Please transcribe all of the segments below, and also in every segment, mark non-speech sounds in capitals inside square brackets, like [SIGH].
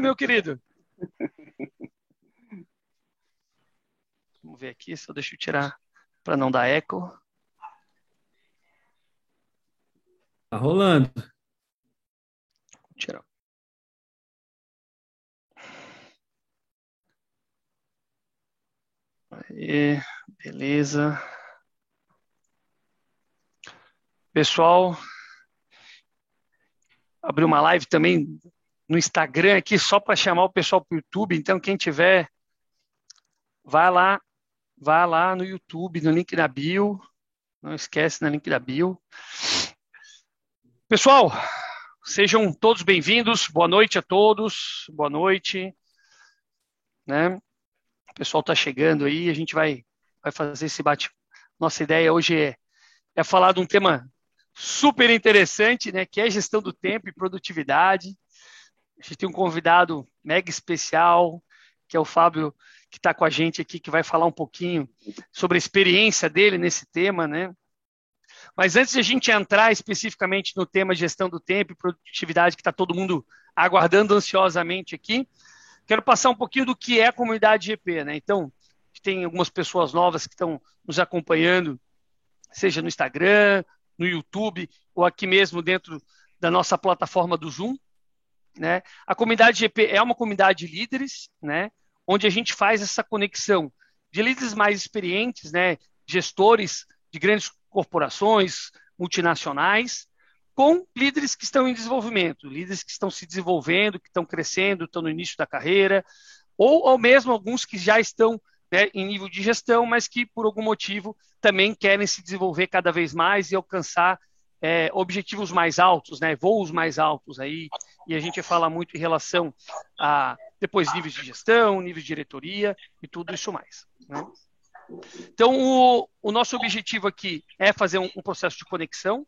meu querido? [LAUGHS] Vamos ver aqui, só deixa eu tirar para não dar eco. Tá rolando. Vou tirar. Aí, beleza. Pessoal, abri uma live também no Instagram aqui só para chamar o pessoal para o YouTube. Então, quem tiver, vai lá, vai lá no YouTube, no link da bio. Não esquece no link da bio. Pessoal, sejam todos bem-vindos. Boa noite a todos. Boa noite. Né? O pessoal está chegando aí. A gente vai, vai fazer esse bate. Nossa ideia hoje é, é falar de um tema super interessante, né? Que é gestão do tempo e produtividade. A gente tem um convidado mega especial, que é o Fábio, que está com a gente aqui, que vai falar um pouquinho sobre a experiência dele nesse tema, né? Mas antes de a gente entrar especificamente no tema gestão do tempo e produtividade, que está todo mundo aguardando ansiosamente aqui, quero passar um pouquinho do que é a comunidade GP, né? Então, tem algumas pessoas novas que estão nos acompanhando, seja no Instagram, no YouTube, ou aqui mesmo dentro da nossa plataforma do Zoom. Né? A comunidade GP é uma comunidade de líderes, né? onde a gente faz essa conexão de líderes mais experientes, né? gestores de grandes corporações multinacionais, com líderes que estão em desenvolvimento, líderes que estão se desenvolvendo, que estão crescendo, estão no início da carreira, ou, ou mesmo alguns que já estão né, em nível de gestão, mas que por algum motivo também querem se desenvolver cada vez mais e alcançar é, objetivos mais altos, né, voos mais altos aí, e a gente fala muito em relação a depois níveis de gestão, níveis de diretoria e tudo isso mais. Né? Então, o, o, nosso objetivo aqui é fazer um, um, processo de conexão.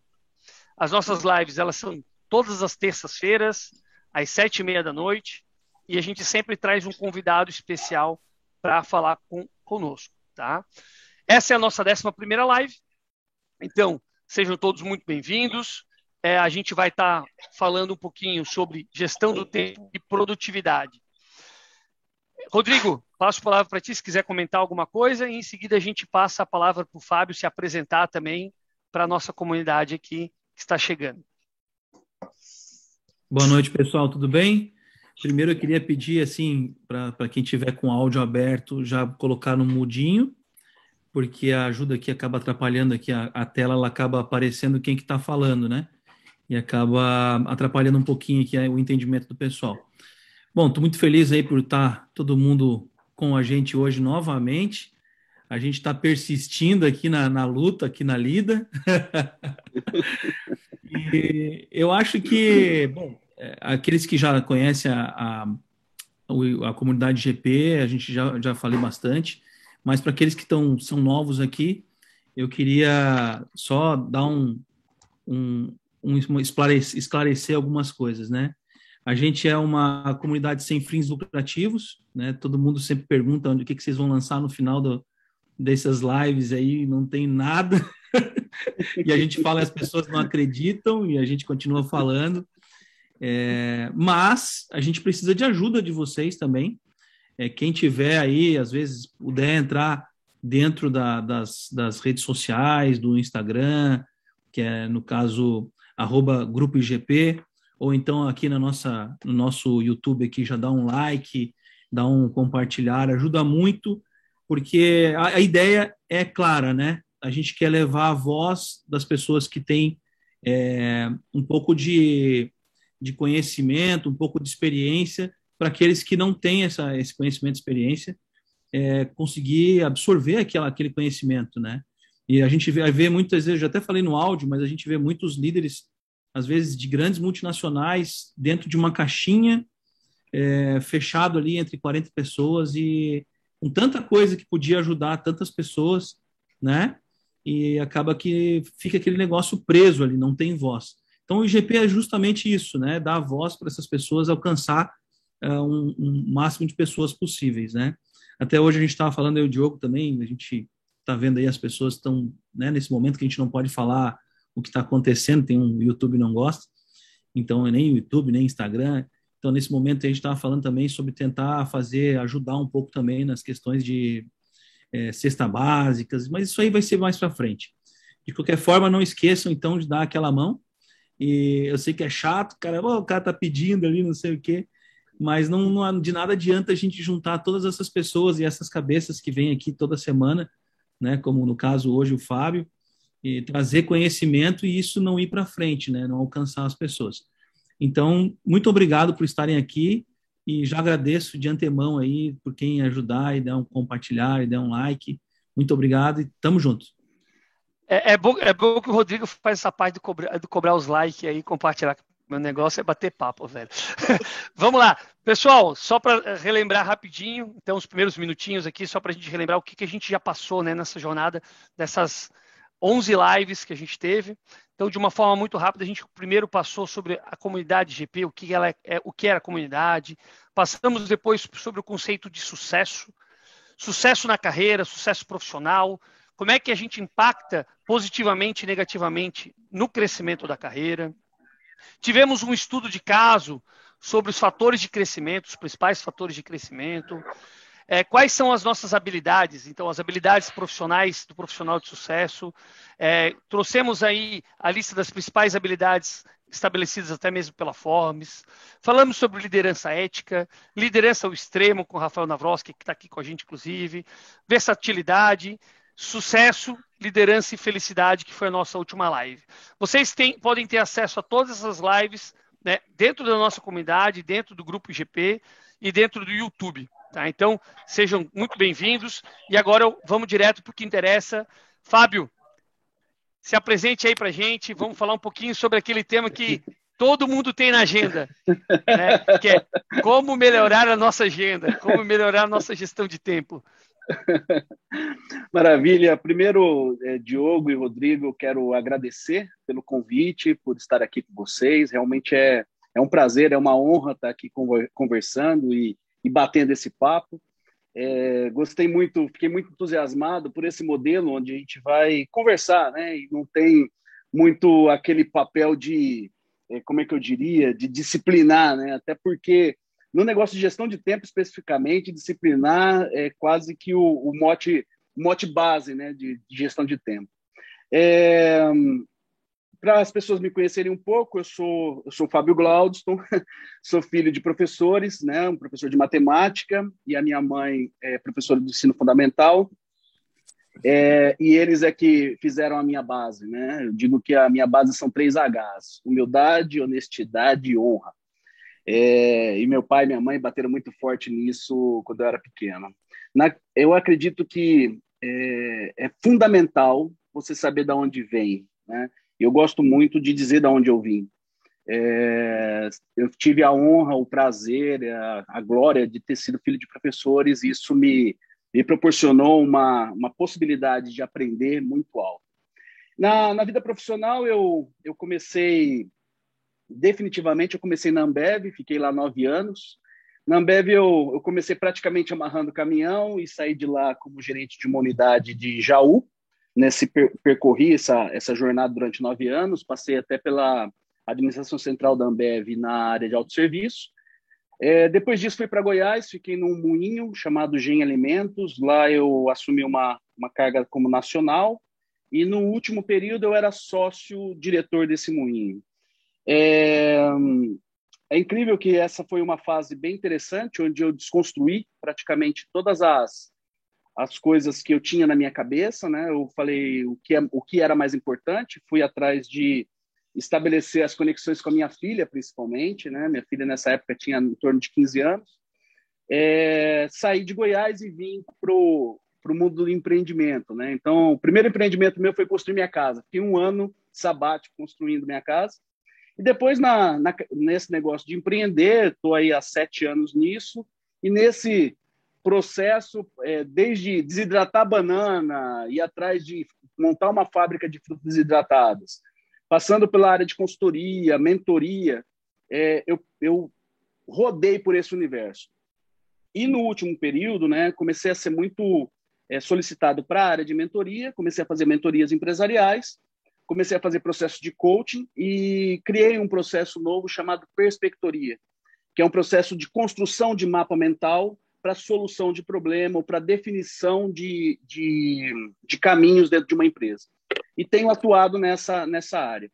As nossas lives, elas são todas as terças-feiras, às sete e meia da noite, e a gente sempre traz um convidado especial para falar com, conosco, tá? Essa é a nossa décima primeira live. Então, sejam todos muito bem-vindos. É, a gente vai estar tá falando um pouquinho sobre gestão do tempo e produtividade. Rodrigo, passo a palavra para ti se quiser comentar alguma coisa, e em seguida a gente passa a palavra para o Fábio se apresentar também para a nossa comunidade aqui que está chegando. Boa noite, pessoal, tudo bem? Primeiro eu queria pedir assim para quem tiver com áudio aberto já colocar no mudinho, porque a ajuda aqui acaba atrapalhando aqui a, a tela, ela acaba aparecendo quem que está falando, né? E acaba atrapalhando um pouquinho aqui o entendimento do pessoal. Bom, estou muito feliz aí por estar tá todo mundo com a gente hoje novamente. A gente está persistindo aqui na, na, luta, aqui na lida. [LAUGHS] e eu acho que, bom, é, aqueles que já conhecem a, a, a, comunidade GP, a gente já, já falei bastante, mas para aqueles que tão, são novos aqui, eu queria só dar um, um, um esclarecer, esclarecer algumas coisas, né? A gente é uma comunidade sem fins lucrativos, né? Todo mundo sempre pergunta onde, o que, que vocês vão lançar no final do, dessas lives aí, não tem nada. [LAUGHS] e a gente fala as pessoas não acreditam e a gente continua falando. É, mas a gente precisa de ajuda de vocês também. É, quem tiver aí, às vezes, puder entrar dentro da, das, das redes sociais, do Instagram, que é, no caso, arroba Grupo IGP, ou então aqui na nossa, no nosso YouTube aqui já dá um like, dá um compartilhar, ajuda muito, porque a, a ideia é clara, né? A gente quer levar a voz das pessoas que têm é, um pouco de de conhecimento, um pouco de experiência, para aqueles que não têm essa, esse conhecimento experiência, é, conseguir absorver aquela, aquele conhecimento, né? E a gente vê, vê muitas vezes, já até falei no áudio, mas a gente vê muitos líderes, às vezes, de grandes multinacionais, dentro de uma caixinha, é, fechado ali entre 40 pessoas e com tanta coisa que podia ajudar tantas pessoas, né? E acaba que fica aquele negócio preso ali, não tem voz. Então, o IGP é justamente isso, né? Dar voz para essas pessoas alcançar uh, um, um, máximo de pessoas possíveis, né? Até hoje a gente estava falando, eu e o Diogo também, a gente está vendo aí as pessoas estão, né, nesse momento que a gente não pode falar o que está acontecendo, tem um YouTube não gosta, então nem o YouTube, nem Instagram. Então, nesse momento, a gente estava falando também sobre tentar fazer, ajudar um pouco também nas questões de é, cesta básicas, mas isso aí vai ser mais para frente. De qualquer forma, não esqueçam, então, de dar aquela mão. E eu sei que é chato, cara, oh, o cara tá pedindo ali, não sei o quê, mas não, não de nada adianta a gente juntar todas essas pessoas e essas cabeças que vêm aqui toda semana, né, como no caso hoje o Fábio, e trazer conhecimento e isso não ir para frente, né, não alcançar as pessoas. Então, muito obrigado por estarem aqui e já agradeço de antemão aí por quem ajudar e dar um compartilhar e dar um like. Muito obrigado e tamo junto. É, é, bom, é bom que o Rodrigo faz essa parte de cobrar, de cobrar os likes aí, compartilhar. Meu negócio é bater papo, velho. [LAUGHS] Vamos lá. Pessoal, só para relembrar rapidinho, então, os primeiros minutinhos aqui, só para a gente relembrar o que, que a gente já passou né, nessa jornada dessas 11 lives que a gente teve. Então, de uma forma muito rápida, a gente primeiro passou sobre a comunidade GP, o que, ela é, o que era a comunidade. Passamos depois sobre o conceito de sucesso, sucesso na carreira, sucesso profissional, como é que a gente impacta positivamente e negativamente no crescimento da carreira. Tivemos um estudo de caso sobre os fatores de crescimento, os principais fatores de crescimento. É, quais são as nossas habilidades? Então, as habilidades profissionais do profissional de sucesso. É, trouxemos aí a lista das principais habilidades estabelecidas até mesmo pela Forbes. Falamos sobre liderança ética, liderança ao extremo com o Rafael Navrosky, que está aqui com a gente, inclusive, versatilidade, sucesso, liderança e felicidade, que foi a nossa última live. Vocês têm, podem ter acesso a todas essas lives né, dentro da nossa comunidade, dentro do grupo IGP e dentro do YouTube. Tá? Então, sejam muito bem-vindos. E agora vamos direto para o que interessa. Fábio, se apresente aí para a gente. Vamos falar um pouquinho sobre aquele tema que todo mundo tem na agenda, né? que é como melhorar a nossa agenda, como melhorar a nossa gestão de tempo. Maravilha. Primeiro, é, Diogo e Rodrigo, quero agradecer pelo convite, por estar aqui com vocês. Realmente é, é um prazer, é uma honra estar aqui conversando e e batendo esse papo. É, gostei muito, fiquei muito entusiasmado por esse modelo onde a gente vai conversar, né? E não tem muito aquele papel de, é, como é que eu diria, de disciplinar, né? Até porque no negócio de gestão de tempo especificamente, disciplinar é quase que o, o mote, mote base, né? De, de gestão de tempo. É, para as pessoas me conhecerem um pouco, eu sou eu sou Fábio Glaudston, [LAUGHS] sou filho de professores, né, um professor de matemática e a minha mãe é professora de ensino fundamental. É, e eles é que fizeram a minha base, né? Eu digo que a minha base são três Hs: humildade, honestidade e honra. É, e meu pai e minha mãe bateram muito forte nisso quando eu era pequeno. Na, eu acredito que é, é fundamental você saber de onde vem, né? Eu gosto muito de dizer de onde eu vim. É, eu tive a honra, o prazer, a, a, glória de ter sido filho de professores, e isso me, me proporcionou uma, uma possibilidade de aprender muito alto. Na, na vida profissional, eu, eu comecei, definitivamente, eu comecei na Ambev, fiquei lá nove anos. Na Ambev, eu, eu comecei praticamente amarrando caminhão e saí de lá como gerente de uma unidade de Jaú, nesse per percorri essa, essa jornada durante nove anos, passei até pela administração central da Ambev na área de autosserviço. É, depois disso fui para Goiás, fiquei num moinho chamado Gen Alimentos, lá eu assumi uma, uma carga como nacional, e no último período eu era sócio diretor desse moinho. É, é incrível que essa foi uma fase bem interessante, onde eu desconstruí praticamente todas as as coisas que eu tinha na minha cabeça, né? Eu falei o que, é, o que era mais importante, fui atrás de estabelecer as conexões com a minha filha, principalmente, né? Minha filha nessa época tinha em torno de 15 anos. É, saí de Goiás e vim pro para o mundo do empreendimento, né? Então, o primeiro empreendimento meu foi construir minha casa. Fiquei um ano sabático construindo minha casa. E depois, na, na nesse negócio de empreender, estou aí há sete anos nisso. E nesse processo é, desde desidratar banana, ir atrás de montar uma fábrica de frutas desidratadas, passando pela área de consultoria, mentoria, é, eu, eu rodei por esse universo. E no último período, né, comecei a ser muito é, solicitado para a área de mentoria, comecei a fazer mentorias empresariais, comecei a fazer processo de coaching e criei um processo novo chamado Perspectoria, que é um processo de construção de mapa mental para solução de problema ou para definição de, de, de, caminhos dentro de uma empresa. E tenho atuado nessa, nessa área.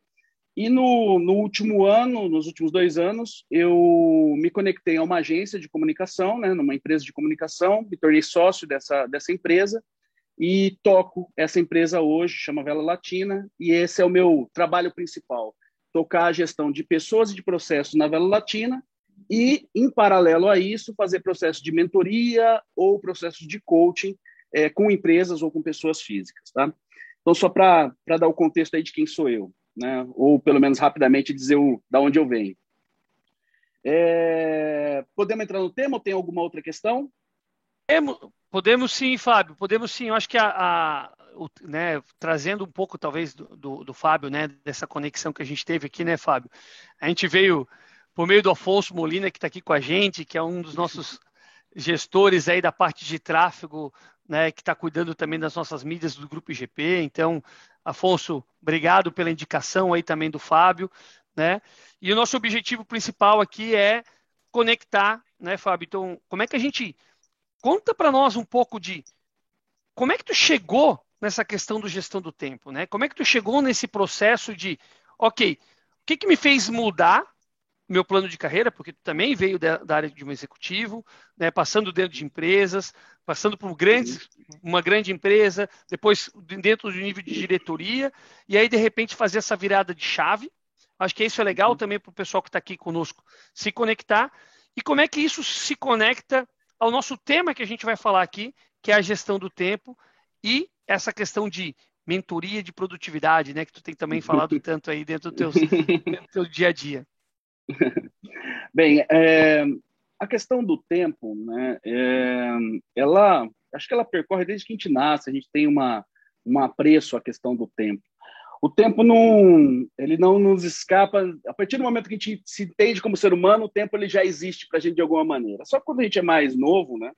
E no, no último ano, nos últimos dois anos, eu me conectei a uma agência de comunicação, né, numa empresa de comunicação, me tornei sócio dessa, dessa empresa e toco essa empresa hoje, chama Vela Latina, e esse é o meu trabalho principal, tocar a gestão de pessoas e de processos na Vela Latina e, em paralelo a isso, fazer processos de mentoria ou processos de coaching é, com empresas ou com pessoas físicas. Tá? Então, só para dar o contexto aí de quem sou eu, né? ou pelo menos rapidamente dizer o, da onde eu venho. É, podemos entrar no tema ou tem alguma outra questão? Podemos, podemos sim, Fábio, podemos sim. Eu acho que a, a o, né, trazendo um pouco, talvez, do, do, do, Fábio, né, dessa conexão que a gente teve aqui, né, Fábio? A gente veio por meio do Afonso Molina, que está aqui com a gente, que é um dos nossos gestores aí da parte de tráfego, né, que está cuidando também das nossas mídias do Grupo IGP. Então, Afonso, obrigado pela indicação aí também do Fábio, né? E o nosso objetivo principal aqui é conectar, né, Fábio? Então, como é que a gente conta para nós um pouco de como é que tu chegou nessa questão do gestão do tempo, né? Como é que tu chegou nesse processo de, ok, o que, que me fez mudar meu plano de carreira, porque tu também veio da, da área de um executivo, né, passando dentro de empresas, passando por grandes, uma grande empresa, depois dentro do nível de diretoria, e aí de repente fazer essa virada de chave. Acho que isso é legal também para o pessoal que está aqui conosco se conectar. E como é que isso se conecta ao nosso tema que a gente vai falar aqui, que é a gestão do tempo e essa questão de mentoria de produtividade, né, que tu tem também falado [LAUGHS] tanto aí dentro do teu, do teu dia a dia. [LAUGHS] Bem, é, a questão do tempo, né, é, ela, acho que ela percorre desde que a gente nasce, a gente tem uma, um apreço à questão do tempo. O tempo não, ele não nos escapa, a partir do momento que a gente se entende como ser humano, o tempo ele já existe para a gente de alguma maneira. Só quando a gente é mais novo, né,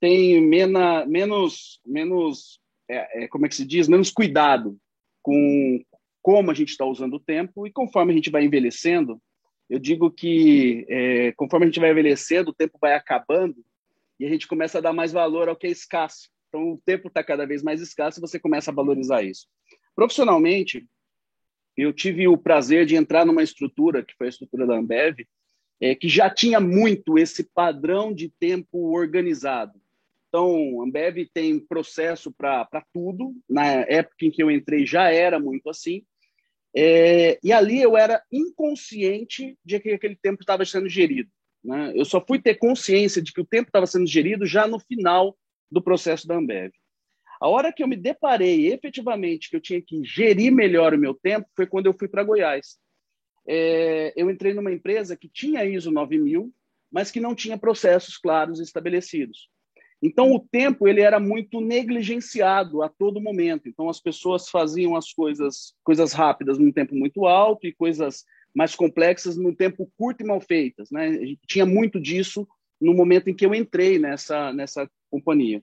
tem mena, menos, menos é, é, como é que se diz, menos cuidado com como a gente está usando o tempo e conforme a gente vai envelhecendo, eu digo que é, conforme a gente vai envelhecendo, o tempo vai acabando e a gente começa a dar mais valor ao que é escasso. Então, o tempo está cada vez mais escasso e você começa a valorizar isso. Profissionalmente, eu tive o prazer de entrar numa estrutura, que foi a estrutura da Ambev, é, que já tinha muito esse padrão de tempo organizado. Então, a Ambev tem processo para tudo. Na época em que eu entrei já era muito assim. É, e ali eu era inconsciente de que aquele tempo estava sendo gerido. Né? Eu só fui ter consciência de que o tempo estava sendo gerido já no final do processo da Ambev. A hora que eu me deparei efetivamente que eu tinha que gerir melhor o meu tempo foi quando eu fui para Goiás. É, eu entrei numa empresa que tinha ISO 9000, mas que não tinha processos claros estabelecidos. Então, o tempo ele era muito negligenciado a todo momento. Então, as pessoas faziam as coisas, coisas rápidas num tempo muito alto e coisas mais complexas num tempo curto e mal feitas. Né? Tinha muito disso no momento em que eu entrei nessa, nessa companhia.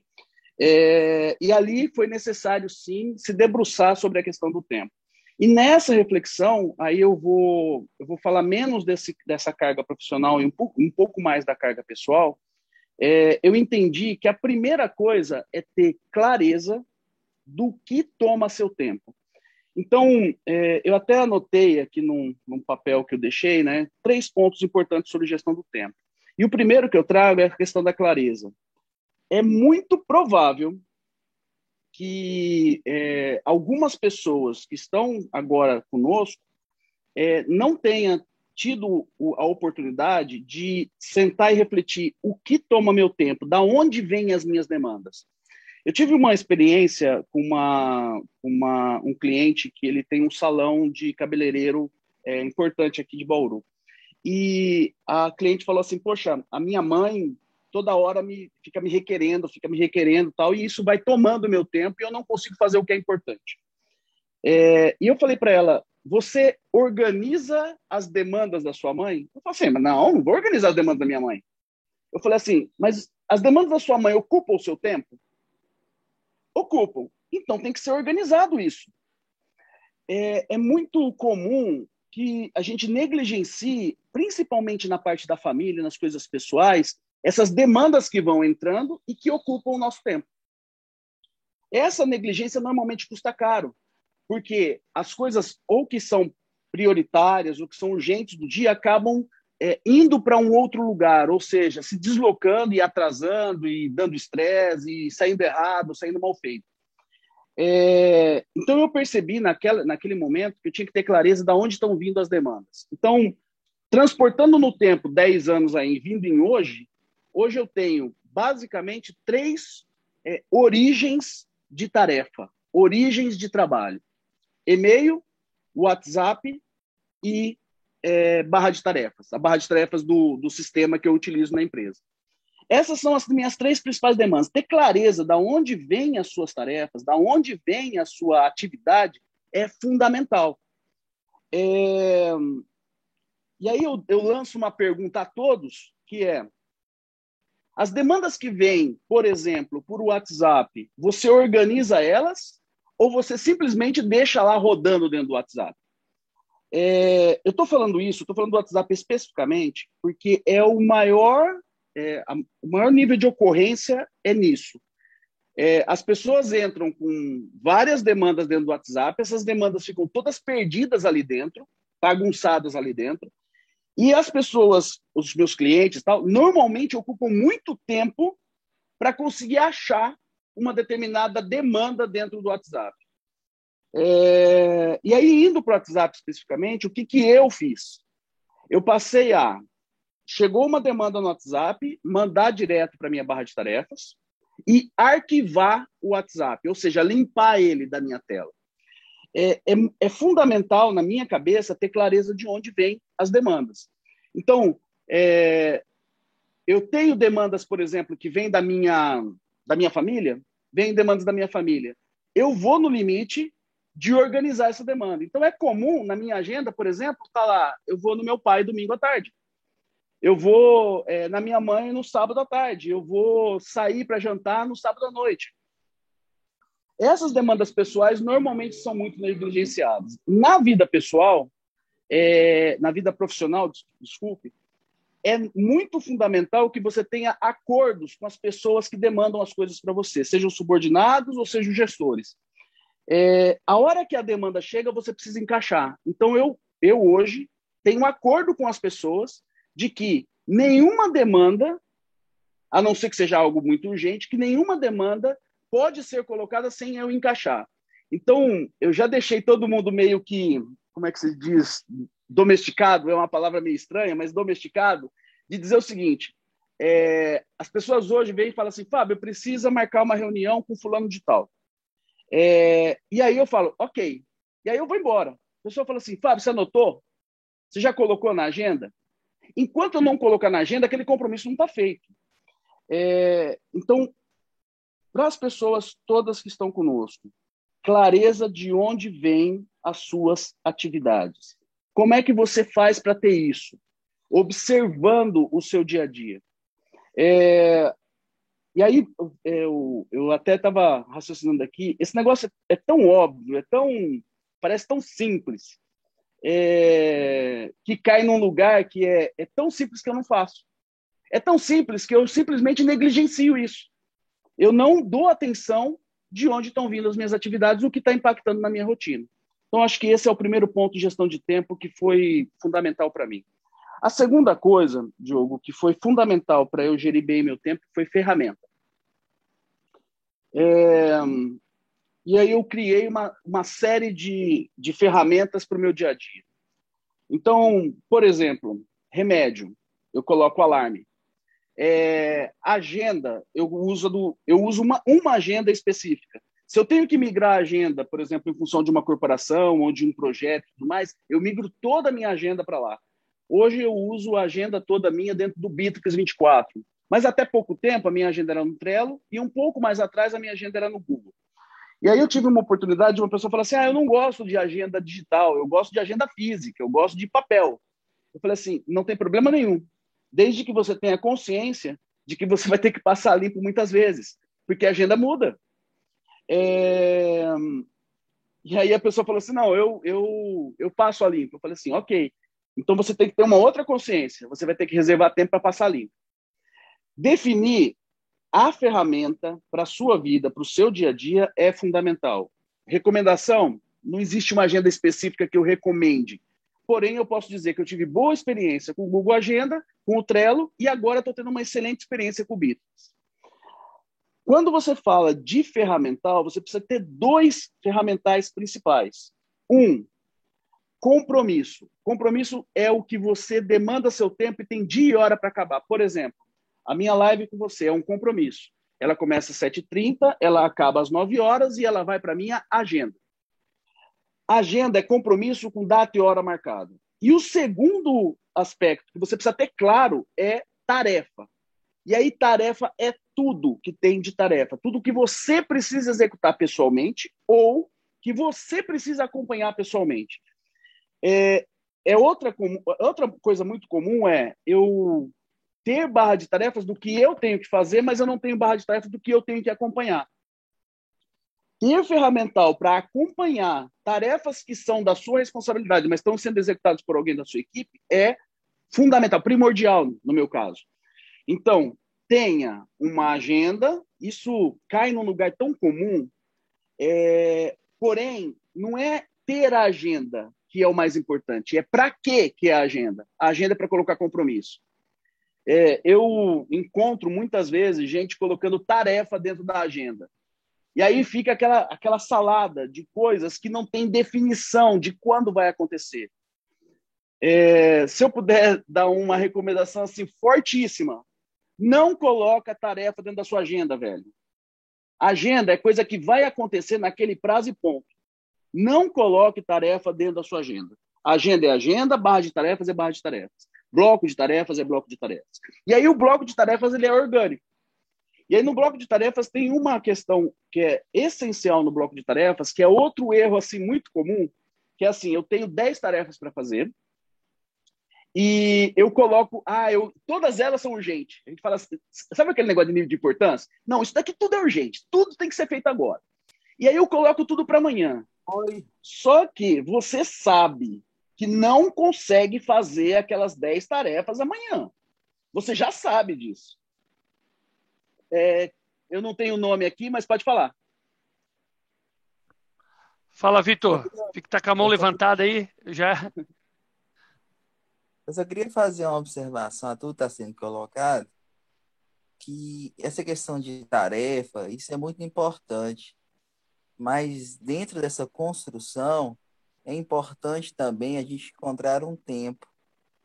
É, e ali foi necessário, sim, se debruçar sobre a questão do tempo. E nessa reflexão, aí eu vou, eu vou falar menos desse, dessa carga profissional e um pouco, um pouco mais da carga pessoal, é, eu entendi que a primeira coisa é ter clareza do que toma seu tempo. Então, é, eu até anotei aqui num, num, papel que eu deixei, né, três pontos importantes sobre gestão do tempo. E o primeiro que eu trago é a questão da clareza. É muito provável que é, algumas pessoas que estão agora conosco é, não tenham tido a oportunidade de sentar e refletir o que toma meu tempo, da onde vêm as minhas demandas. Eu tive uma experiência com uma, uma, um cliente que ele tem um salão de cabeleireiro é, importante aqui de Bauru. E a cliente falou assim: Poxa, a minha mãe toda hora me fica me requerendo, fica me requerendo tal, e isso vai tomando meu tempo e eu não consigo fazer o que é importante. É, e eu falei para ela: você organiza as demandas da sua mãe? Eu falei assim, mas não, não vou organizar as demandas da minha mãe. Eu falei assim, mas as demandas da sua mãe ocupam o seu tempo? Ocupam. Então tem que ser organizado isso. É, é muito comum que a gente negligencie, principalmente na parte da família, nas coisas pessoais, essas demandas que vão entrando e que ocupam o nosso tempo. Essa negligência normalmente custa caro, porque as coisas ou que são prioritárias ou que são urgentes do dia acabam é, indo para um outro lugar, ou seja, se deslocando e atrasando e dando estresse e saindo errado, saindo mal feito. É, então eu percebi naquela, naquele momento que eu tinha que ter clareza de onde estão vindo as demandas. Então, transportando no tempo 10 anos aí, vindo em hoje, hoje eu tenho basicamente três é, origens de tarefa, origens de trabalho: e-mail, WhatsApp e é, barra de tarefas, a barra de tarefas do, do sistema que eu utilizo na empresa. Essas são as minhas três principais demandas. Ter clareza de onde vêm as suas tarefas, da onde vem a sua atividade, é fundamental. É... E aí eu, eu lanço uma pergunta a todos, que é, as demandas que vêm, por exemplo, por WhatsApp, você organiza elas ou você simplesmente deixa lá rodando dentro do WhatsApp? É, eu estou falando isso, estou falando do WhatsApp especificamente, porque é o maior, é, a, o maior nível de ocorrência é nisso. É, as pessoas entram com várias demandas dentro do WhatsApp, essas demandas ficam todas perdidas ali dentro, bagunçadas ali dentro, e as pessoas, os meus clientes, tal, normalmente ocupam muito tempo para conseguir achar uma determinada demanda dentro do WhatsApp. É, e aí, indo para o WhatsApp especificamente, o que, que eu fiz? Eu passei a. Chegou uma demanda no WhatsApp, mandar direto para minha barra de tarefas e arquivar o WhatsApp, ou seja, limpar ele da minha tela. É, é, é fundamental, na minha cabeça, ter clareza de onde vêm as demandas. Então, é, eu tenho demandas, por exemplo, que vêm da minha, da minha família, vêm demandas da minha família. Eu vou no limite de organizar essa demanda. Então, é comum na minha agenda, por exemplo, tá lá, eu vou no meu pai domingo à tarde. Eu vou é, na minha mãe no sábado à tarde. Eu vou sair para jantar no sábado à noite. Essas demandas pessoais normalmente são muito negligenciadas. Na vida pessoal, é, na vida profissional, desculpe, é muito fundamental que você tenha acordos com as pessoas que demandam as coisas para você, sejam subordinados ou sejam gestores. É, a hora que a demanda chega, você precisa encaixar. Então, eu, eu hoje tenho um acordo com as pessoas de que nenhuma demanda, a não ser que seja algo muito urgente, que nenhuma demanda pode ser colocada sem eu encaixar. Então, eu já deixei todo mundo meio que, como é que se diz, domesticado, é uma palavra meio estranha, mas domesticado, de dizer o seguinte: é, as pessoas hoje vêm e falam assim, Fábio, precisa marcar uma reunião com fulano de tal. É, e aí eu falo, ok. E aí eu vou embora. A pessoa fala assim, Fábio, você anotou? Você já colocou na agenda? Enquanto eu não colocar na agenda, aquele compromisso não está feito. É, então, para as pessoas todas que estão conosco, clareza de onde vêm as suas atividades. Como é que você faz para ter isso? Observando o seu dia a dia. É, e aí, eu, eu até estava raciocinando aqui, esse negócio é, tão óbvio, é tão. parece tão simples, é, que cai num lugar que é, é tão simples que eu não faço. É tão simples que eu simplesmente negligencio isso. Eu não dou atenção de onde estão vindo as minhas atividades, o que está impactando na minha rotina. Então, acho que esse é o primeiro ponto de gestão de tempo que foi fundamental para mim. A segunda coisa, Diogo, que foi fundamental para eu gerir bem meu tempo foi ferramenta. É, e aí eu criei uma, uma série de, de ferramentas para o meu dia a dia. Então, por exemplo, remédio, eu coloco alarme. É, agenda, eu uso, do, eu uso uma, uma agenda específica. Se eu tenho que migrar a agenda, por exemplo, em função de uma corporação ou de um projeto e tudo mais, eu migro toda a minha agenda para lá. Hoje eu uso a agenda toda minha dentro do Bitrix 24. Mas até pouco tempo a minha agenda era no Trello e um pouco mais atrás a minha agenda era no Google. E aí eu tive uma oportunidade de uma pessoa falar assim: "Ah, eu não gosto de agenda digital, eu gosto de agenda física, eu gosto de papel". Eu falei assim: "Não tem problema nenhum, desde que você tenha consciência de que você vai ter que passar limpo muitas vezes, porque a agenda muda". É... E aí a pessoa falou assim: não, eu, eu, eu passo a limpo. Eu falei assim: ok. Então você tem que ter uma outra consciência. Você vai ter que reservar tempo para passar limpo. Definir a ferramenta para a sua vida, para o seu dia a dia, é fundamental. Recomendação: não existe uma agenda específica que eu recomende. Porém, eu posso dizer que eu tive boa experiência com o Google Agenda, com o Trello, e agora estou tendo uma excelente experiência com o Bitrix. Quando você fala de ferramental, você precisa ter dois ferramentais principais. Um, compromisso. Compromisso é o que você demanda seu tempo e tem dia e hora para acabar. Por exemplo, a minha live com você é um compromisso. Ela começa às 7h30, ela acaba às 9 horas e ela vai para a minha agenda. Agenda é compromisso com data e hora marcada. E o segundo aspecto que você precisa ter claro é tarefa. E aí, tarefa é tudo que tem de tarefa, tudo que você precisa executar pessoalmente ou que você precisa acompanhar pessoalmente. É, é outra, outra coisa muito comum é eu ter barra de tarefas do que eu tenho que fazer, mas eu não tenho barra de tarefas do que eu tenho que acompanhar. Ter ferramental para acompanhar tarefas que são da sua responsabilidade, mas estão sendo executadas por alguém da sua equipe, é fundamental, primordial no meu caso. Então, tenha uma agenda, isso cai num lugar tão comum, é, porém, não é ter a agenda que é o mais importante, é para que que é a agenda. A agenda é para colocar compromisso. É, eu encontro muitas vezes gente colocando tarefa dentro da agenda. E aí fica aquela, aquela salada de coisas que não tem definição de quando vai acontecer. É, se eu puder dar uma recomendação assim fortíssima, não coloca tarefa dentro da sua agenda, velho. Agenda é coisa que vai acontecer naquele prazo e ponto. Não coloque tarefa dentro da sua agenda. Agenda é agenda, barra de tarefas é barra de tarefas. Bloco de tarefas é bloco de tarefas. E aí o bloco de tarefas ele é orgânico. E aí no bloco de tarefas tem uma questão que é essencial no bloco de tarefas, que é outro erro assim muito comum, que é assim, eu tenho 10 tarefas para fazer e eu coloco, ah, eu, todas elas são urgentes. A gente fala assim, sabe aquele negócio de nível de importância? Não, isso daqui tudo é urgente, tudo tem que ser feito agora. E aí eu coloco tudo para amanhã. Só que você sabe que não consegue fazer aquelas 10 tarefas amanhã. Você já sabe disso. É, eu não tenho o nome aqui, mas pode falar. Fala, Vitor. Fica tá com a mão levantada aí. Já. [LAUGHS] Eu só queria fazer uma observação a tudo está sendo colocado, que essa questão de tarefa, isso é muito importante. Mas dentro dessa construção, é importante também a gente encontrar um tempo,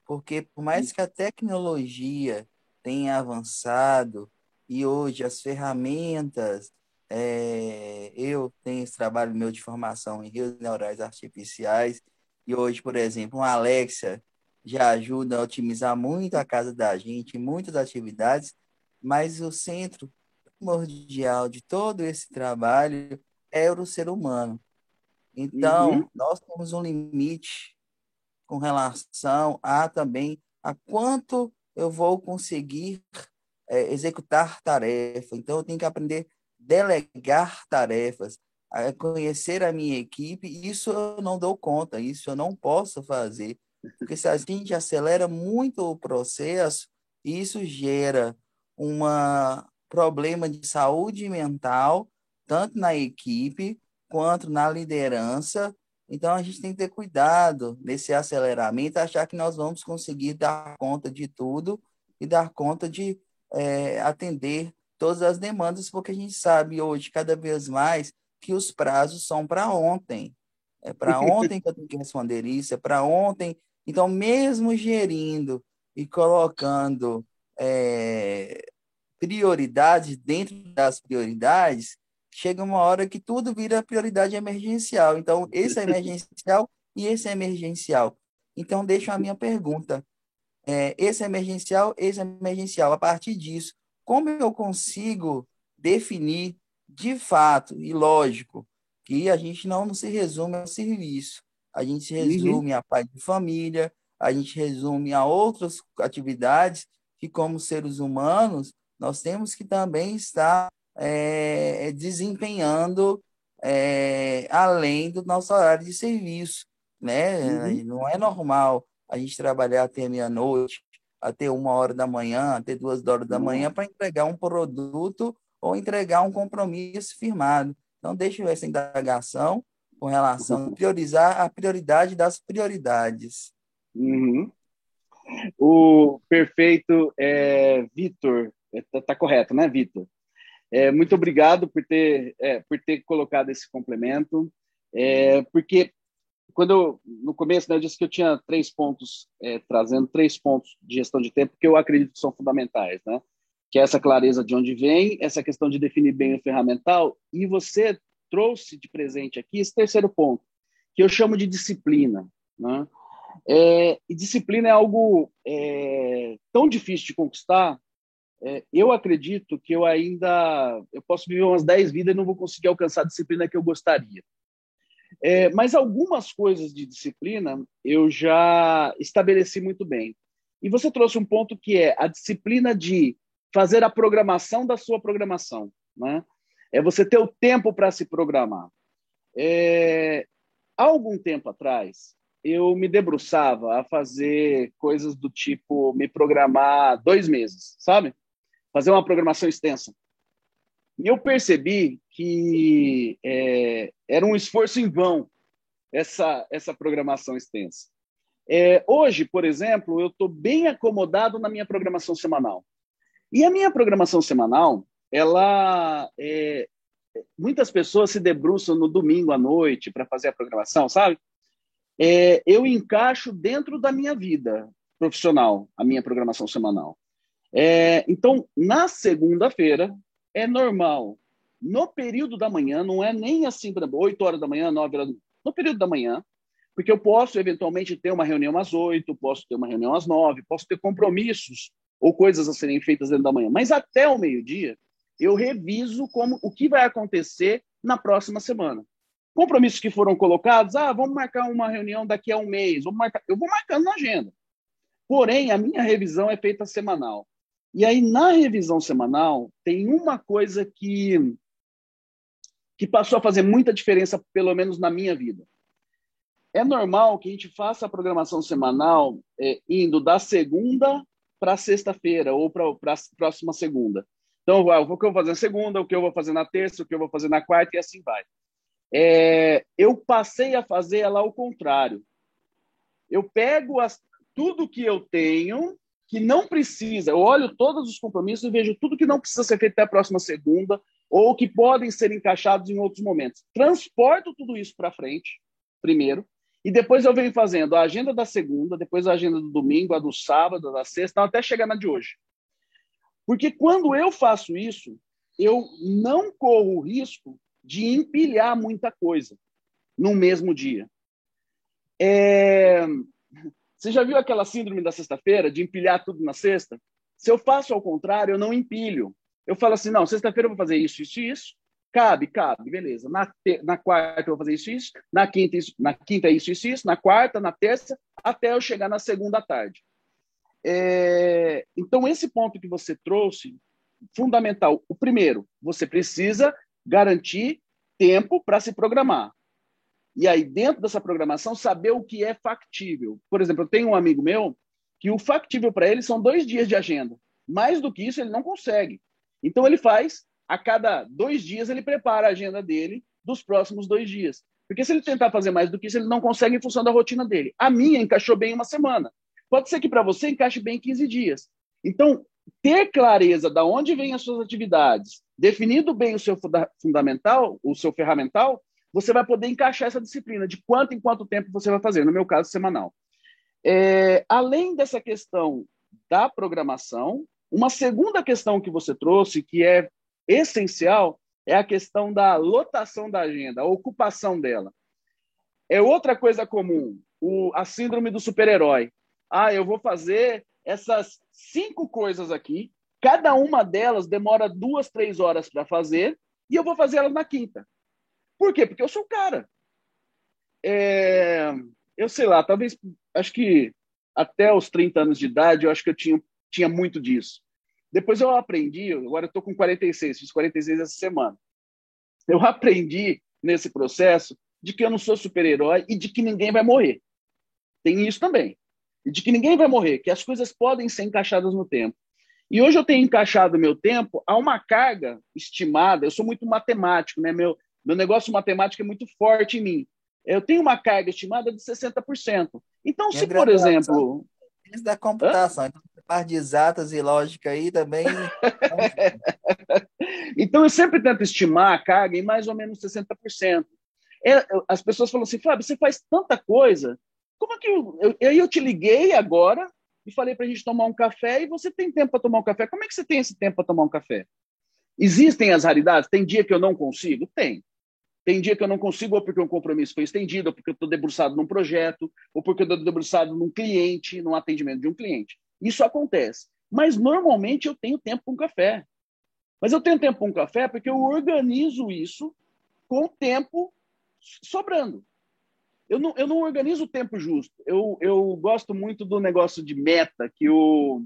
porque por mais que a tecnologia tenha avançado e hoje as ferramentas, é, eu tenho esse trabalho meu de formação em redes neurais artificiais e hoje, por exemplo, uma Alexa já ajuda a otimizar muito a casa da gente, muitas atividades, mas o centro primordial de todo esse trabalho é o ser humano. Então, uhum. nós temos um limite com relação a também a quanto eu vou conseguir é, executar tarefa. Então, eu tenho que aprender a delegar tarefas, a conhecer a minha equipe. Isso eu não dou conta, isso eu não posso fazer. Porque se a gente acelera muito o processo, isso gera um problema de saúde mental, tanto na equipe quanto na liderança. Então, a gente tem que ter cuidado nesse aceleramento, achar que nós vamos conseguir dar conta de tudo e dar conta de é, atender todas as demandas, porque a gente sabe hoje, cada vez mais, que os prazos são para ontem. É para [LAUGHS] ontem que eu tenho que responder isso, é para ontem então, mesmo gerindo e colocando é, prioridades dentro das prioridades, chega uma hora que tudo vira prioridade emergencial. Então, esse é emergencial e esse é emergencial. Então, deixa a minha pergunta. É, esse é emergencial, esse é emergencial. A partir disso, como eu consigo definir de fato e lógico que a gente não se resume ao serviço, a gente uhum. resume uhum. a pai de família, a gente resume a outras atividades que, como seres humanos, nós temos que também estar é, desempenhando é, além do nosso horário de serviço, né? Uhum. Não é normal a gente trabalhar até meia-noite, até uma hora da manhã, até duas horas da manhã para entregar um produto ou entregar um compromisso firmado. Então, deixa eu essa indagação com relação a priorizar a prioridade das prioridades. Uhum. O perfeito é, Vitor, está é, tá correto, né, Vitor? É, muito obrigado por ter, é, por ter colocado esse complemento, é, porque quando eu, no começo, né, eu disse que eu tinha três pontos, é, trazendo três pontos de gestão de tempo que eu acredito que são fundamentais, né? Que é essa clareza de onde vem, essa questão de definir bem o ferramental, e você trouxe de presente aqui esse terceiro ponto, que eu chamo de disciplina, né? É, e disciplina é algo é, tão difícil de conquistar é, eu acredito que eu ainda eu posso viver umas 10 vidas e não vou conseguir alcançar a disciplina que eu gostaria. É, mas algumas coisas de disciplina eu já estabeleci muito bem. E você trouxe um ponto que é a disciplina de fazer a programação da sua programação. Né? É você ter o tempo para se programar. É, há algum tempo atrás, eu me debruçava a fazer coisas do tipo me programar dois meses, sabe? fazer uma programação extensa. E eu percebi que é, era um esforço em vão essa, essa programação extensa. É, hoje, por exemplo, eu estou bem acomodado na minha programação semanal. E a minha programação semanal, ela. É, muitas pessoas se debruçam no domingo à noite para fazer a programação, sabe? É, eu encaixo dentro da minha vida profissional a minha programação semanal. É, então, na segunda-feira, é normal. No período da manhã, não é nem assim, por exemplo, 8 horas da manhã, 9 horas. No período da manhã, porque eu posso eventualmente ter uma reunião às 8, posso ter uma reunião às 9, posso ter compromissos ou coisas a serem feitas dentro da manhã. Mas até o meio-dia, eu reviso como o que vai acontecer na próxima semana. Compromissos que foram colocados, ah, vamos marcar uma reunião daqui a um mês, vamos marcar, eu vou marcando na agenda. Porém, a minha revisão é feita semanal. E aí, na revisão semanal, tem uma coisa que, que passou a fazer muita diferença, pelo menos na minha vida. É normal que a gente faça a programação semanal é, indo da segunda para sexta-feira ou para a próxima segunda. Então, o que eu vou fazer na segunda, o que eu vou fazer na terça, o que eu vou fazer na quarta e assim vai. É, eu passei a fazer ela ao contrário. Eu pego as, tudo que eu tenho que não precisa, eu olho todos os compromissos e vejo tudo que não precisa ser feito até a próxima segunda, ou que podem ser encaixados em outros momentos. Transporto tudo isso para frente, primeiro, e depois eu venho fazendo a agenda da segunda, depois a agenda do domingo, a do sábado, a da sexta, até chegar na de hoje. Porque quando eu faço isso, eu não corro o risco de empilhar muita coisa no mesmo dia. É... Você já viu aquela síndrome da sexta-feira, de empilhar tudo na sexta? Se eu faço ao contrário, eu não empilho. Eu falo assim, não, sexta-feira eu vou fazer isso, isso e isso. Cabe, cabe, beleza. Na, te... na quarta eu vou fazer isso, isso. Na quinta, isso, na quinta isso, isso, isso. Na quarta, na terça, até eu chegar na segunda tarde. É... Então, esse ponto que você trouxe, fundamental. O primeiro, você precisa garantir tempo para se programar. E aí, dentro dessa programação, saber o que é factível. Por exemplo, eu tenho um amigo meu que o factível para ele são dois dias de agenda. Mais do que isso, ele não consegue. Então, ele faz, a cada dois dias, ele prepara a agenda dele dos próximos dois dias. Porque se ele tentar fazer mais do que isso, ele não consegue em função da rotina dele. A minha encaixou bem uma semana. Pode ser que para você encaixe bem 15 dias. Então, ter clareza de onde vêm as suas atividades, definido bem o seu fundamental, o seu ferramental, você vai poder encaixar essa disciplina de quanto em quanto tempo você vai fazer, no meu caso, semanal. É, além dessa questão da programação, uma segunda questão que você trouxe, que é essencial, é a questão da lotação da agenda, a ocupação dela. É outra coisa comum, o, a síndrome do super-herói. Ah, eu vou fazer essas cinco coisas aqui, cada uma delas demora duas, três horas para fazer, e eu vou fazer elas na quinta. Por quê? Porque eu sou o cara. É, eu sei lá, talvez, acho que até os 30 anos de idade, eu acho que eu tinha, tinha muito disso. Depois eu aprendi, agora eu estou com 46, fiz 46 essa semana. Eu [LAUGHS] aprendi nesse processo de que eu não sou super-herói e de que ninguém vai morrer. Tem isso também. E de que ninguém vai morrer, que as coisas podem ser encaixadas no tempo. E hoje eu tenho encaixado meu tempo a uma carga estimada. Eu sou muito matemático, né? Meu, meu negócio matemático é muito forte em mim. Eu tenho uma carga estimada de 60%. Então, se, por exemplo. Isso da computação, Hã? então parte de exatas e lógica aí também. [LAUGHS] então, eu sempre tento estimar a carga em mais ou menos 60%. É, as pessoas falam assim, Fábio, você faz tanta coisa, como é que eu, eu, eu te liguei agora e falei para a gente tomar um café e você tem tempo para tomar um café? Como é que você tem esse tempo para tomar um café? Existem as raridades? Tem dia que eu não consigo? Tem. Tem dia que eu não consigo, ou porque um compromisso foi estendido, ou porque eu estou debruçado num projeto, ou porque eu estou debruçado num cliente, num atendimento de um cliente. Isso acontece. Mas normalmente eu tenho tempo para um café. Mas eu tenho tempo para um café porque eu organizo isso com o tempo sobrando. Eu não, eu não organizo o tempo justo. Eu, eu gosto muito do negócio de meta, que o,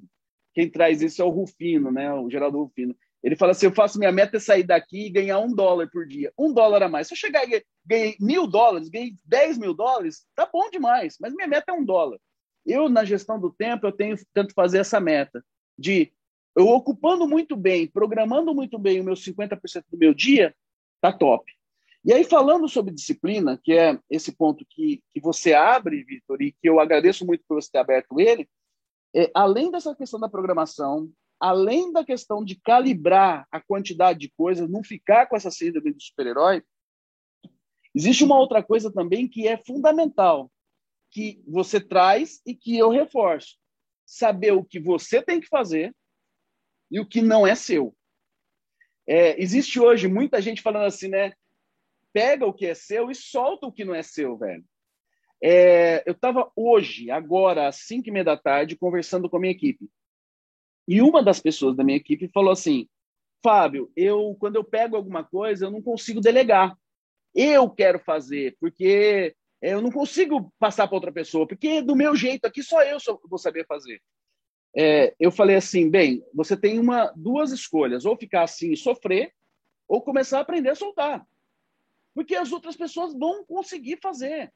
quem traz isso é o Rufino, né? o Geraldo Rufino. Ele fala assim: eu faço minha meta é sair daqui e ganhar um dólar por dia. Um dólar a mais. Se eu chegar e ganhei mil dólares, ganhei dez mil dólares, tá bom demais, mas minha meta é um dólar. Eu, na gestão do tempo, eu tenho tento fazer essa meta de eu ocupando muito bem, programando muito bem o meu 50% do meu dia, tá top. E aí, falando sobre disciplina, que é esse ponto que, que você abre, Vitor, e que eu agradeço muito por você ter aberto ele, é, além dessa questão da programação, além da questão de calibrar a quantidade de coisas, não ficar com essa síndrome do super-herói, existe uma outra coisa também que é fundamental, que você traz e que eu reforço. Saber o que você tem que fazer e o que não é seu. É, existe hoje muita gente falando assim, né? Pega o que é seu e solta o que não é seu, velho. É, eu estava hoje, agora, às 5 e meia da tarde, conversando com a minha equipe. E uma das pessoas da minha equipe falou assim: Fábio, eu quando eu pego alguma coisa, eu não consigo delegar. Eu quero fazer, porque eu não consigo passar para outra pessoa, porque do meu jeito aqui só eu vou saber fazer. É, eu falei assim, bem, você tem uma, duas escolhas, ou ficar assim e sofrer, ou começar a aprender a soltar porque as outras pessoas vão conseguir fazer.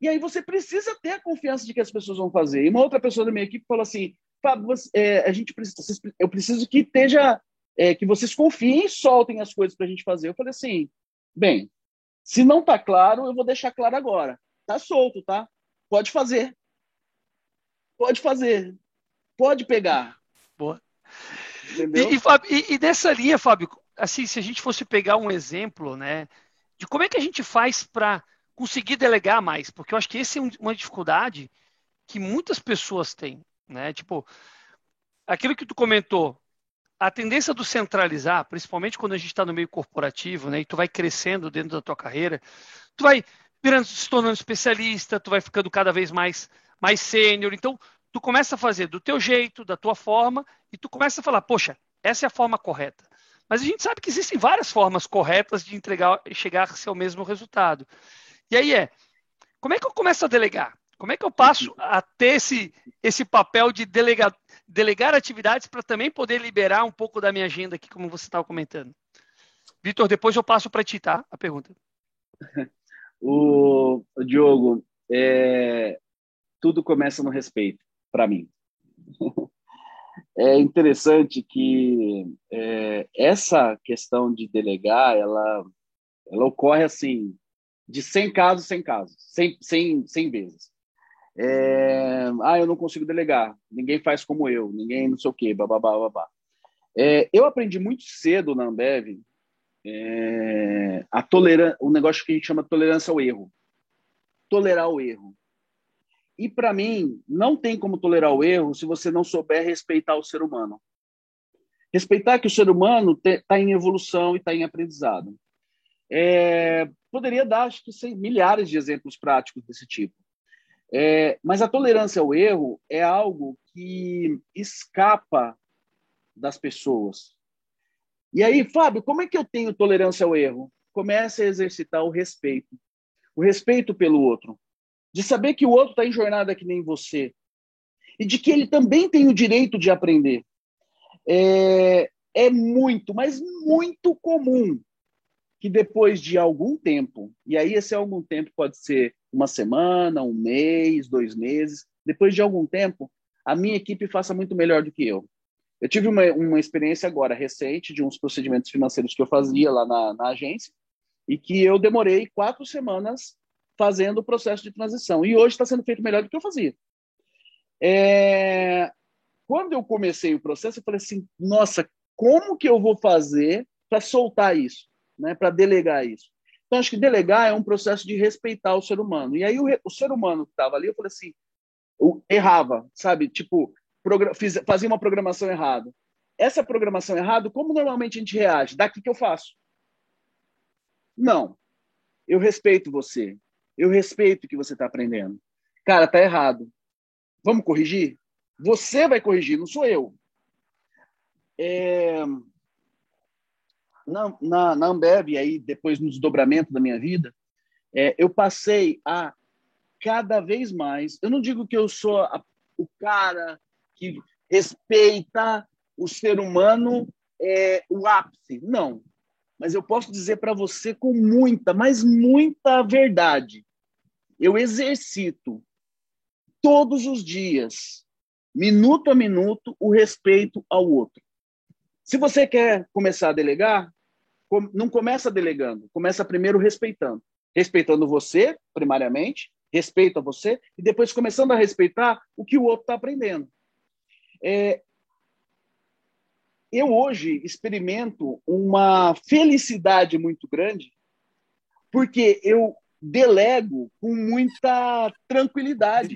E aí você precisa ter a confiança de que as pessoas vão fazer. E uma outra pessoa da minha equipe falou assim: Fábio, é, a gente precisa, eu preciso que esteja, é, que vocês confiem e soltem as coisas para a gente fazer. Eu falei assim: bem, se não está claro, eu vou deixar claro agora. Tá solto, tá? Pode fazer. Pode fazer. Pode pegar. Boa. Entendeu? E, e, e, nessa linha, Fábio, assim, se a gente fosse pegar um exemplo, né, de como é que a gente faz para conseguir delegar mais, porque eu acho que essa é uma dificuldade que muitas pessoas têm, né? Tipo, aquilo que tu comentou, a tendência do centralizar, principalmente quando a gente está no meio corporativo, né, e tu vai crescendo dentro da tua carreira, tu vai virando, se tornando especialista, tu vai ficando cada vez mais mais sênior, então tu começa a fazer do teu jeito, da tua forma, e tu começa a falar, poxa, essa é a forma correta. Mas a gente sabe que existem várias formas corretas de entregar e chegar-se ao mesmo resultado. E aí é, como é que eu começo a delegar? Como é que eu passo a ter esse, esse papel de delegar, delegar atividades para também poder liberar um pouco da minha agenda aqui, como você estava comentando? Vitor, depois eu passo para ti, tá? A pergunta. [LAUGHS] O, o Diogo, é, tudo começa no respeito, para mim. [LAUGHS] é interessante que é, essa questão de delegar, ela, ela ocorre assim, de 100 casos, 100 casos, 100, 100, 100 vezes. É, ah, eu não consigo delegar, ninguém faz como eu, ninguém não sei o quê, babá, babá. É, eu aprendi muito cedo na Ambev é, a tolerar, um negócio que a gente chama de tolerância ao erro. Tolerar o erro. E para mim, não tem como tolerar o erro se você não souber respeitar o ser humano. Respeitar que o ser humano está em evolução e está em aprendizado. É, poderia dar, acho que, sei, milhares de exemplos práticos desse tipo. É, mas a tolerância ao erro é algo que escapa das pessoas. E aí, Fábio, como é que eu tenho tolerância ao erro? Comece a exercitar o respeito. O respeito pelo outro de saber que o outro está em jornada que nem você e de que ele também tem o direito de aprender. É, é muito, mas muito comum que depois de algum tempo, e aí esse algum tempo pode ser uma semana, um mês, dois meses, depois de algum tempo, a minha equipe faça muito melhor do que eu. Eu tive uma, uma experiência agora recente de uns procedimentos financeiros que eu fazia lá na, na agência e que eu demorei quatro semanas fazendo o processo de transição. E hoje está sendo feito melhor do que eu fazia. É... Quando eu comecei o processo, eu falei assim: nossa, como que eu vou fazer para soltar isso, né? para delegar isso? Então, acho que delegar é um processo de respeitar o ser humano. E aí, o, o ser humano que estava ali, eu falei assim: eu errava, sabe? Tipo, fiz, fazia uma programação errada. Essa programação errada, como normalmente a gente reage? Daqui que eu faço. Não. Eu respeito você. Eu respeito o que você está aprendendo. Cara, tá errado. Vamos corrigir? Você vai corrigir, não sou eu. É... Na, na, na Ambev, aí, depois no desdobramento da minha vida, é, eu passei a cada vez mais. Eu não digo que eu sou a, o cara que respeita o ser humano, é, o ápice. Não. Mas eu posso dizer para você com muita, mas muita verdade. Eu exercito todos os dias, minuto a minuto, o respeito ao outro. Se você quer começar a delegar, não começa delegando, começa primeiro respeitando. Respeitando você, primariamente, respeito a você, e depois começando a respeitar o que o outro está aprendendo. É, eu hoje experimento uma felicidade muito grande, porque eu delego com muita tranquilidade.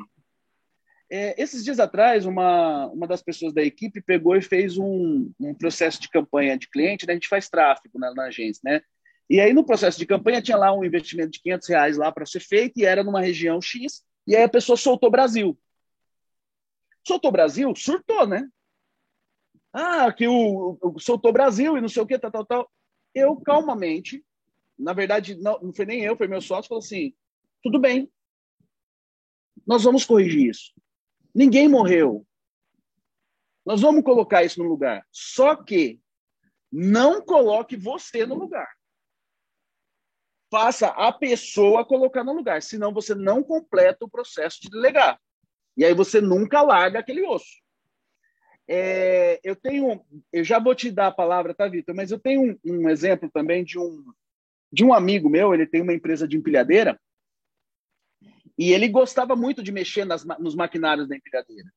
É, esses dias atrás, uma, uma das pessoas da equipe pegou e fez um, um processo de campanha de cliente, né? a gente faz tráfego na, na agência, né? E aí, no processo de campanha, tinha lá um investimento de 500 reais lá para ser feito, e era numa região X, e aí a pessoa soltou Brasil. Soltou Brasil, surtou, né? Ah, que o, o soltou Brasil e não sei o que, tal, tal, tal. Eu, calmamente, na verdade, não, não foi nem eu, foi meu sócio, falou assim: tudo bem, nós vamos corrigir isso. Ninguém morreu. Nós vamos colocar isso no lugar. Só que não coloque você no lugar faça a pessoa colocar no lugar, senão você não completa o processo de delegar. E aí você nunca larga aquele osso. É, eu tenho, eu já vou te dar a palavra, tá, Vitor? Mas eu tenho um, um, exemplo também de um de um amigo meu. Ele tem uma empresa de empilhadeira e ele gostava muito de mexer nas, nos maquinários da empilhadeira.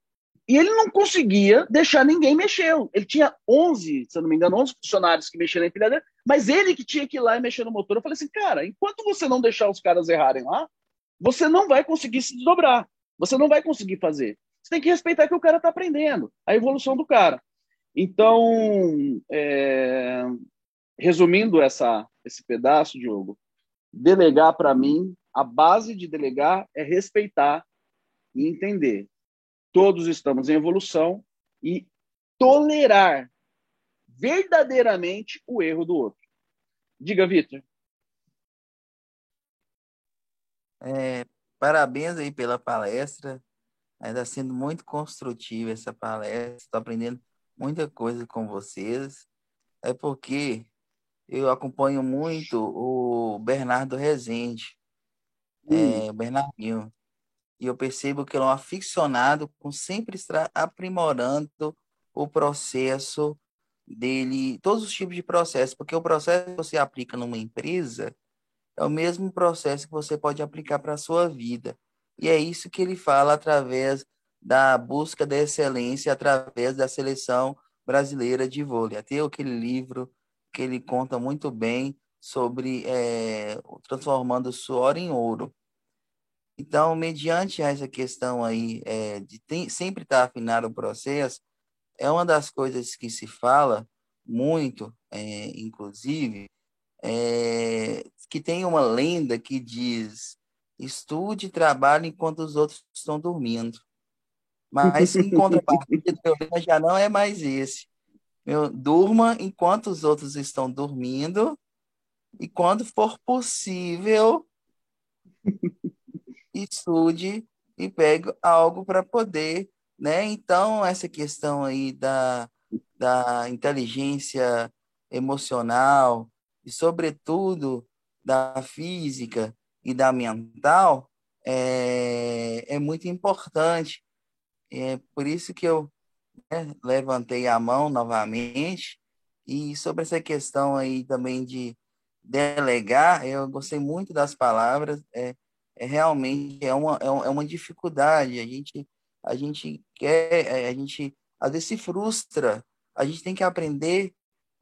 E ele não conseguia deixar ninguém mexer. Ele tinha 11, se eu não me engano, 11 funcionários que mexiam na empilhadeira, mas ele que tinha que ir lá e mexer no motor. Eu falei assim, cara, enquanto você não deixar os caras errarem lá, você não vai conseguir se desdobrar. Você não vai conseguir fazer. Você tem que respeitar que o cara está aprendendo, a evolução do cara. Então, é... resumindo essa, esse pedaço, Diogo, delegar para mim, a base de delegar é respeitar e entender todos estamos em evolução e tolerar verdadeiramente o erro do outro. Diga, Vitor. É, parabéns aí pela palestra. Está sendo muito construtiva essa palestra. Estou aprendendo muita coisa com vocês. É porque eu acompanho muito o Bernardo Rezende, hum. é, o Bernardinho e eu percebo que ele é um aficionado com sempre estar aprimorando o processo dele, todos os tipos de processo, porque o processo que você aplica numa empresa é o mesmo processo que você pode aplicar para a sua vida. E é isso que ele fala através da busca da excelência, através da seleção brasileira de vôlei. Até aquele livro que ele conta muito bem sobre é, transformando suor em ouro. Então, mediante essa questão aí é, de tem, sempre estar afinado o processo, é uma das coisas que se fala muito, é, inclusive, é, que tem uma lenda que diz estude e trabalhe enquanto os outros estão dormindo. Mas, em [LAUGHS] contrapartida, o lema já não é mais esse. Eu, durma enquanto os outros estão dormindo e, quando for possível, [LAUGHS] estude e pegue algo para poder, né? Então, essa questão aí da, da inteligência emocional, e, sobretudo, da física e da mental, é, é muito importante. É por isso que eu né, levantei a mão novamente. E sobre essa questão aí também de delegar, eu gostei muito das palavras. É, é realmente é uma, é uma dificuldade. A gente, a gente quer, é, a gente às vezes se frustra. A gente tem que aprender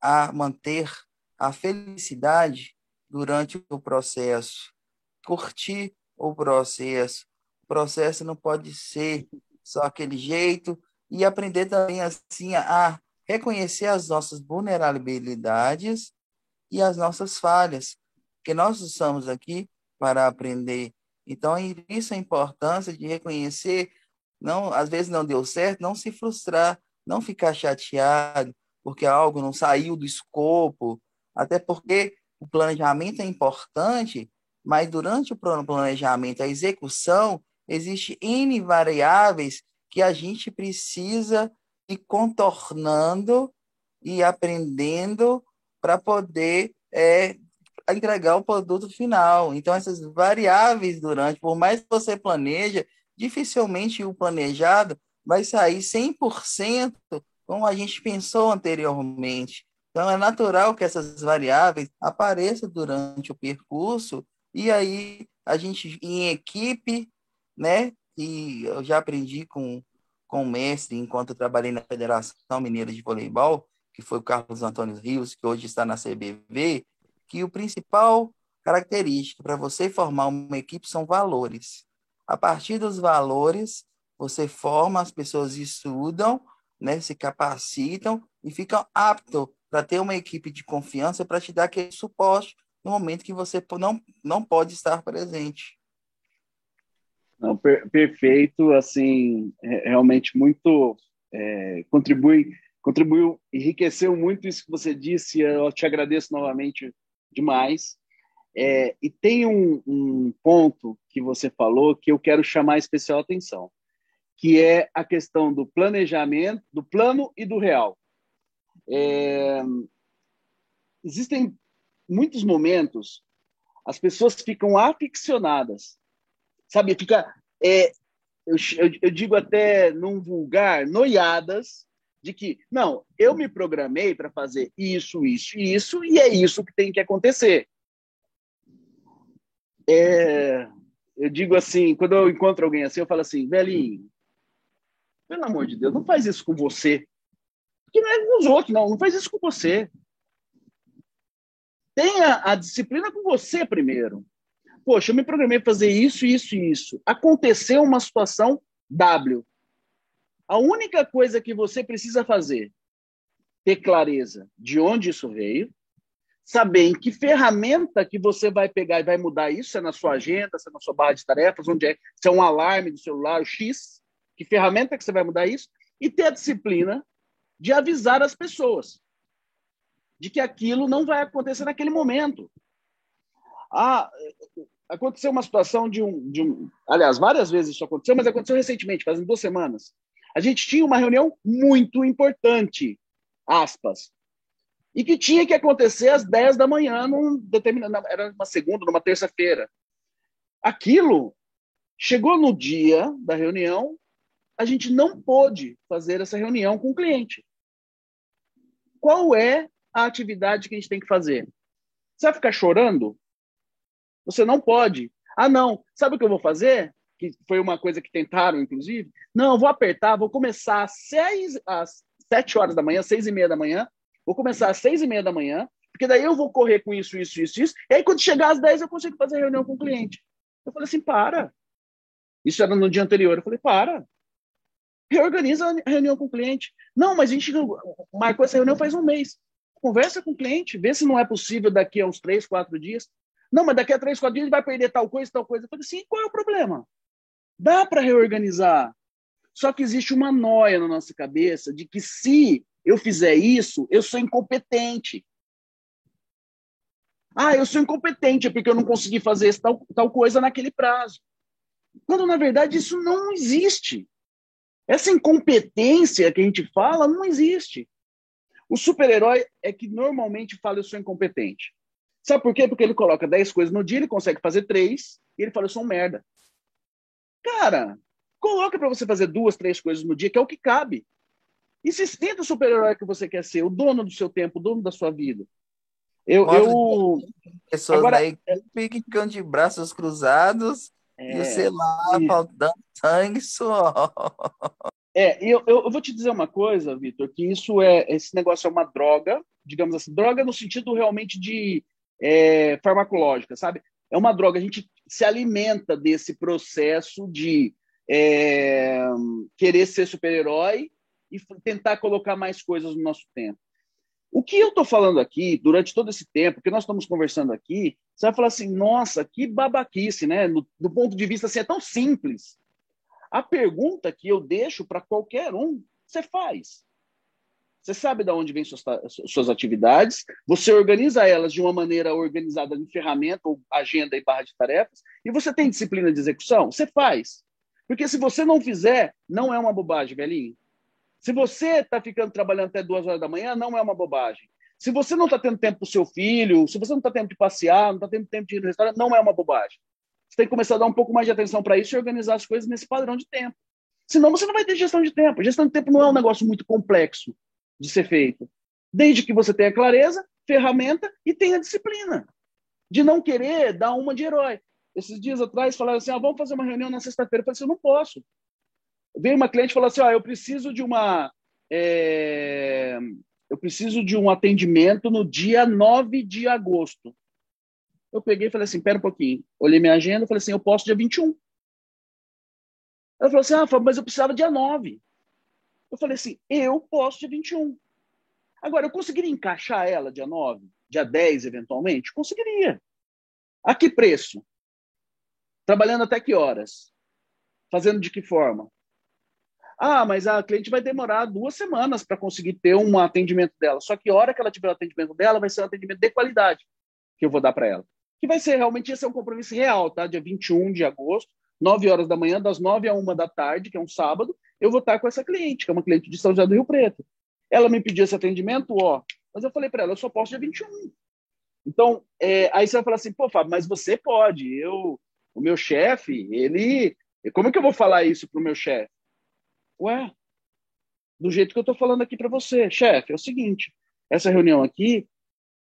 a manter a felicidade durante o processo, curtir o processo. O processo não pode ser só aquele jeito e aprender também assim a reconhecer as nossas vulnerabilidades e as nossas falhas, porque nós estamos aqui para aprender. Então, isso é a importância de reconhecer, não, às vezes não deu certo, não se frustrar, não ficar chateado porque algo não saiu do escopo, até porque o planejamento é importante, mas durante o planejamento, a execução, existe N variáveis que a gente precisa ir contornando e aprendendo para poder é, entregar o produto final. Então, essas variáveis durante, por mais que você planeja, dificilmente o planejado vai sair 100% como a gente pensou anteriormente. Então, é natural que essas variáveis apareçam durante o percurso e aí a gente, em equipe, né? E eu já aprendi com, com o mestre, enquanto eu trabalhei na Federação Mineira de Voleibol, que foi o Carlos Antônio Rios, que hoje está na CBV, que o principal característica para você formar uma equipe são valores. A partir dos valores, você forma, as pessoas estudam, né, se capacitam e ficam aptos para ter uma equipe de confiança para te dar aquele suporte no momento que você não, não pode estar presente. Não, per perfeito, assim, realmente muito é, contribui, contribuiu, enriqueceu muito isso que você disse. Eu te agradeço novamente demais. É, e tem um, um, ponto que você falou que eu quero chamar especial atenção, que é a questão do planejamento, do plano e do real. É, existem muitos momentos as pessoas ficam aficionadas, sabe? Fica, é, eu, eu, digo até num vulgar, noiadas de que não, eu me programei para fazer isso, isso e isso e é isso que tem que acontecer. É, eu digo assim, quando eu encontro alguém assim, eu falo assim, velhinho, pelo amor de Deus, não faz isso com você. Porque não é com os outros, não. Não faz isso com você. Tenha a disciplina com você primeiro. Poxa, eu me programei para fazer isso, isso e isso. Aconteceu uma situação W. A única coisa que você precisa fazer, ter clareza de onde isso veio, saber em que ferramenta que você vai pegar e vai mudar isso, se é na sua agenda, se é na sua barra de tarefas, onde é, se é um alarme do celular, X, que ferramenta que você vai mudar isso, e ter a disciplina de avisar as pessoas de que aquilo não vai acontecer naquele momento. Ah, aconteceu uma situação de um, de um. Aliás, várias vezes isso aconteceu, mas aconteceu recentemente, fazem duas semanas. A gente tinha uma reunião muito importante, aspas, e que tinha que acontecer às 10 da manhã, num determinado, era uma segunda, numa terça-feira. Aquilo chegou no dia da reunião, a gente não pôde fazer essa reunião com o cliente. Qual é a atividade que a gente tem que fazer. Você vai ficar chorando? Você não pode. Ah, não. Sabe o que eu vou fazer? Que foi uma coisa que tentaram, inclusive. Não, eu vou apertar, vou começar às, seis, às sete horas da manhã, seis e meia da manhã. Vou começar às seis e meia da manhã, porque daí eu vou correr com isso, isso, isso, isso. E aí, quando chegar às dez, eu consigo fazer reunião com o cliente. Eu falei assim, para. Isso era no dia anterior. Eu falei, para. Reorganiza a reunião com o cliente. Não, mas a gente marcou essa reunião faz um mês. Conversa com o cliente, vê se não é possível daqui a uns três, quatro dias. Não, mas daqui a três, quatro dias ele vai perder tal coisa, tal coisa. Eu falei assim, qual é o problema? Dá para reorganizar. Só que existe uma noia na nossa cabeça de que se eu fizer isso, eu sou incompetente. Ah, eu sou incompetente porque eu não consegui fazer tal, tal coisa naquele prazo. Quando, na verdade, isso não existe. Essa incompetência que a gente fala não existe. O super-herói é que normalmente fala eu sou incompetente. Sabe por quê? Porque ele coloca 10 coisas no dia, ele consegue fazer três, e ele fala, eu sou um merda. Cara, coloca para você fazer duas, três coisas no dia, que é o que cabe. E se tenta o super-herói que você quer ser, o dono do seu tempo, o dono da sua vida. Eu. eu... Pessoas Agora, na equipe ficam de braços cruzados é, e sei lá, e... faltando sangue suor. É, eu, eu, vou te dizer uma coisa, Vitor, que isso é esse negócio é uma droga, digamos assim, droga no sentido realmente de é, farmacológica, sabe? É uma droga, a gente se alimenta desse processo de é, querer ser super-herói e tentar colocar mais coisas no nosso tempo. O que eu estou falando aqui, durante todo esse tempo, que nós estamos conversando aqui, você vai falar assim, nossa, que babaquice, né? No, do ponto de vista assim, é tão simples. A pergunta que eu deixo para qualquer um, você faz. Você sabe de onde vêm suas, suas atividades, você organiza elas de uma maneira organizada em ferramenta ou agenda e barra de tarefas, e você tem disciplina de execução? Você faz. Porque se você não fizer, não é uma bobagem, velhinho. Se você está ficando trabalhando até duas horas da manhã, não é uma bobagem. Se você não está tendo tempo para o seu filho, se você não está tendo tempo de passear, não está tendo tempo de ir no restaurante, não é uma bobagem. Você tem que começar a dar um pouco mais de atenção para isso e organizar as coisas nesse padrão de tempo. Senão você não vai ter gestão de tempo. Gestão de tempo não é um negócio muito complexo de ser feito. Desde que você tenha clareza, ferramenta e tenha disciplina. De não querer dar uma de herói. Esses dias atrás falaram assim: ah, vamos fazer uma reunião na sexta-feira. Eu falei assim: eu não posso. Veio uma cliente e falou assim: ó, eu preciso de uma. É, eu preciso de um atendimento no dia 9 de agosto. Eu peguei e falei assim: pera um pouquinho. Olhei minha agenda e falei assim: eu posso dia 21. Ela falou assim: ah, mas eu precisava dia 9. Eu falei assim: eu posso dia 21. Agora, eu conseguiria encaixar ela dia 9, dia 10, eventualmente? Conseguiria. A que preço? Trabalhando até que horas? Fazendo de que forma? Ah, mas a cliente vai demorar duas semanas para conseguir ter um atendimento dela. Só que a hora que ela tiver o atendimento dela, vai ser um atendimento de qualidade que eu vou dar para ela. Que vai ser realmente esse é um compromisso real, tá? Dia 21 de agosto, 9 horas da manhã, das 9 a 1 da tarde, que é um sábado, eu vou estar com essa cliente, que é uma cliente de São José do Rio Preto. Ela me pediu esse atendimento, ó, mas eu falei para ela, eu só posso dia 21. Então, é, aí você vai falar assim, pô, Fábio, mas você pode. Eu, o meu chefe, ele. Como é que eu vou falar isso pro meu chefe? Ué, do jeito que eu estou falando aqui para você, chefe, é o seguinte: essa reunião aqui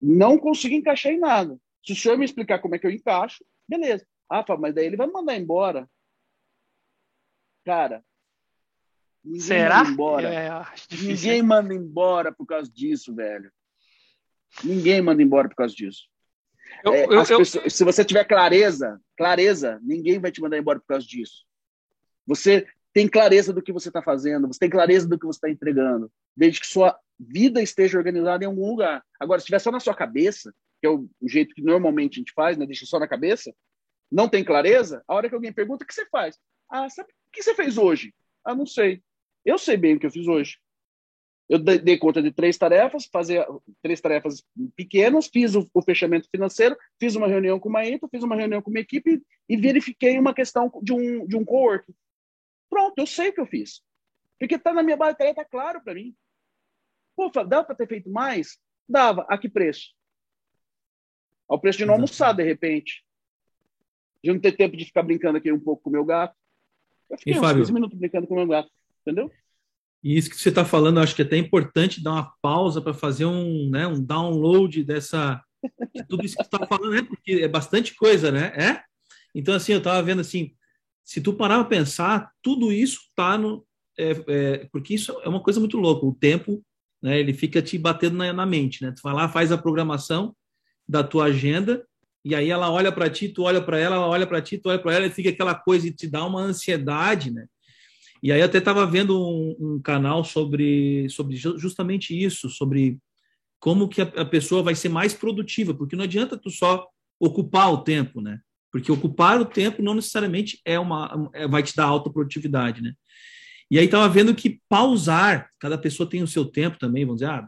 não consigo encaixar em nada. Se o senhor me explicar como é que eu encaixo, beleza. Ah, Fábio, mas daí ele vai mandar embora. Cara, ninguém Será? Manda embora. É, ninguém manda embora por causa disso, velho. Ninguém manda embora por causa disso. Eu, é, eu, pessoas, eu... se você tiver clareza, clareza, ninguém vai te mandar embora por causa disso. Você tem clareza do que você está fazendo, você tem clareza do que você está entregando, desde que sua vida esteja organizada em algum lugar. Agora, se estiver só na sua cabeça, que é o, o, jeito que normalmente a gente faz, né? deixa só na cabeça, não tem clareza, a hora que alguém pergunta, o que você faz? Ah, sabe o que você fez hoje? Ah, não sei. Eu sei bem o que eu fiz hoje. Eu dei conta de três tarefas, fazer três tarefas pequenas, fiz o, o, fechamento financeiro, fiz uma reunião com uma INTA, fiz uma reunião com uma equipe e verifiquei uma questão de um, de um co-work. Pronto, eu sei o que eu fiz. Porque está na minha bateria, está claro para mim. Pô, dá para ter feito mais? Dava. A que preço? Ao preço de não almoçar, de repente. De não ter tempo de ficar brincando aqui um pouco com o meu gato. Eu fiquei e, uns Fábio, 15 minutos brincando com o meu gato. Entendeu? E isso que você está falando, acho que é até importante dar uma pausa para fazer um, né, um download dessa de tudo isso que você está falando, né? Porque é bastante coisa, né? É? Então, assim, eu estava vendo assim, se tu parar para pensar, tudo isso está no. É, é, porque isso é uma coisa muito louca. O tempo, né, ele fica te batendo na, na mente, né? Tu vai lá, faz a programação da tua agenda, e aí ela olha para ti, tu olha para ela, ela olha para ti, tu olha para ela, e fica aquela coisa e te dá uma ansiedade, né? E aí até estava vendo um, um, canal sobre, sobre justamente isso, sobre como que a, a, pessoa vai ser mais produtiva, porque não adianta tu só ocupar o tempo, né? Porque ocupar o tempo não necessariamente é uma é, vai te dar alta produtividade, né? E aí estava vendo que pausar, cada pessoa tem o seu tempo também, vamos dizer, ah,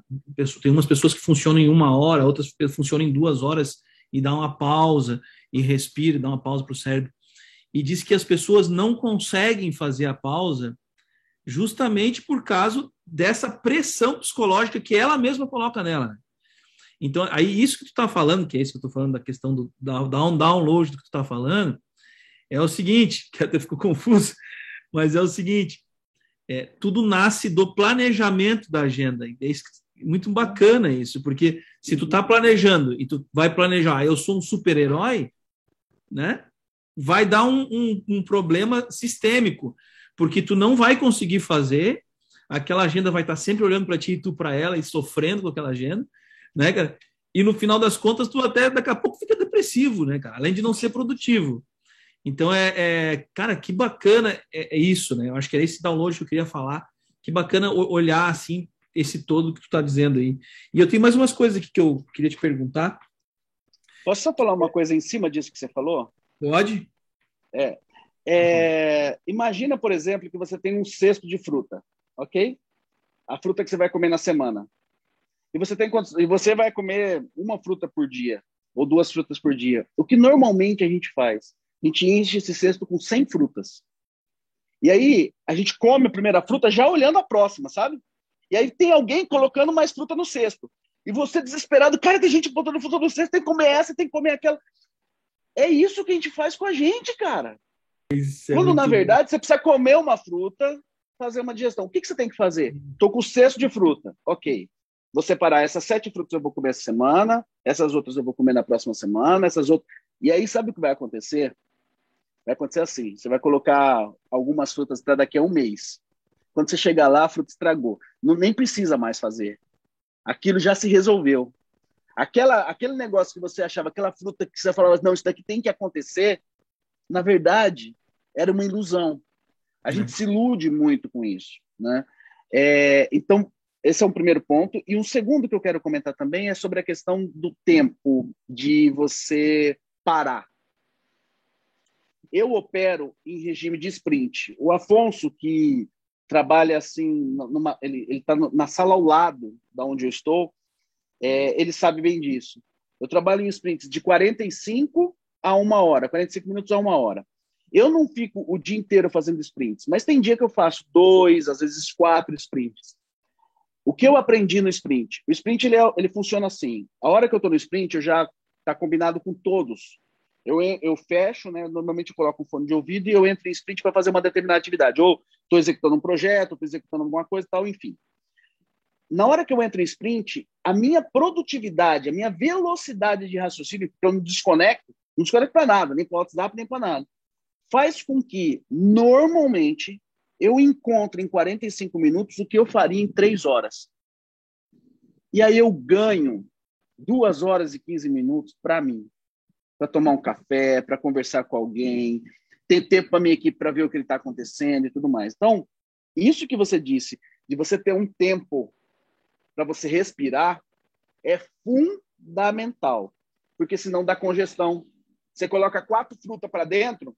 tem umas pessoas que funcionam em uma hora, outras funcionam em duas horas e dá uma pausa e respira, dá uma pausa para o cérebro. E diz que as pessoas não conseguem fazer a pausa justamente por causa dessa pressão psicológica que ela mesma coloca nela. Né? Então, aí isso que tu está falando, que é isso que eu estou falando da questão do down, download do que tu está falando, é o seguinte, [LAUGHS] que até ficou confuso, mas é o seguinte, é, tudo nasce do planejamento da agenda. É muito bacana isso, porque se tu está planejando e tu vai planejar, ah, eu sou um super-herói, né? Vai dar um, um, um problema sistêmico, porque tu não vai conseguir fazer, aquela agenda vai estar sempre olhando para ti e tu para ela e sofrendo com aquela agenda, né, cara? E no final das contas, tu até daqui a pouco fica depressivo, né, cara? Além de não ser produtivo. Então, é, é cara, que bacana é, é, isso, né? Eu acho que é esse download que eu queria falar. Que bacana olhar, assim, esse todo que tu está dizendo aí. E eu tenho mais umas coisas aqui que eu queria te perguntar. Posso só falar uma coisa em cima disso que você falou? Pode. É. é imagina, por exemplo, que você tem um cesto de fruta, ok? A fruta que você vai comer na semana. E você, tem, e você vai comer uma fruta por dia, ou duas frutas por dia. O que normalmente a gente faz? a gente enche esse cesto com 100 frutas. E aí, a gente come a primeira fruta já olhando a próxima, sabe? E aí tem alguém colocando mais fruta no cesto. E você desesperado, cara, tem gente botando fruta no cesto, tem que comer essa, tem que comer aquela. É isso que a gente faz com a gente, cara. É Quando, na verdade, você precisa comer uma fruta, fazer uma digestão. O que, que você tem que fazer? Estou com o cesto de fruta. Ok. Vou separar essas sete frutas eu vou comer essa semana, essas outras eu vou comer na próxima semana, essas outras. E aí, sabe o que vai acontecer? Vai acontecer assim: você vai colocar algumas frutas para daqui a um mês. Quando você chegar lá, a fruta estragou. Não, nem precisa mais fazer. Aquilo já se resolveu. Aquela, aquele negócio que você achava, aquela fruta que você falava, não, isso daqui tem que acontecer, na verdade, era uma ilusão. A gente se ilude muito com isso. Né? É, então, esse é um primeiro ponto. E um segundo que eu quero comentar também é sobre a questão do tempo, de você parar eu opero em regime de sprint. O Afonso, que trabalha assim, numa, ele está na sala ao lado da onde eu estou, é, ele sabe bem disso. Eu trabalho em sprints de 45 a uma hora, 45 minutos a uma hora. Eu não fico o dia inteiro fazendo sprints, mas tem dia que eu faço dois, às vezes quatro sprints. O que eu aprendi no sprint? O sprint ele, é, ele funciona assim. A hora que eu estou no sprint, eu já está combinado com todos eu, eu fecho, né? Normalmente eu coloco um fone de ouvido e eu entro em sprint para fazer uma determinada atividade. Ou estou executando um projeto, estou executando alguma coisa tal, enfim. Na hora que eu entro em sprint, a minha produtividade, a minha velocidade de raciocínio, que eu não desconecto, não desconecto para nada, nem para WhatsApp, nem para nada, faz com que, normalmente, eu encontre em 45 minutos o que eu faria em 3 horas. E aí eu ganho 2 horas e 15 minutos para mim para tomar um café, para conversar com alguém, ter tempo para minha equipe para ver o que está acontecendo e tudo mais. Então, isso que você disse, de você ter um tempo para você respirar, é fundamental, porque senão dá congestão. Você coloca quatro frutas para dentro,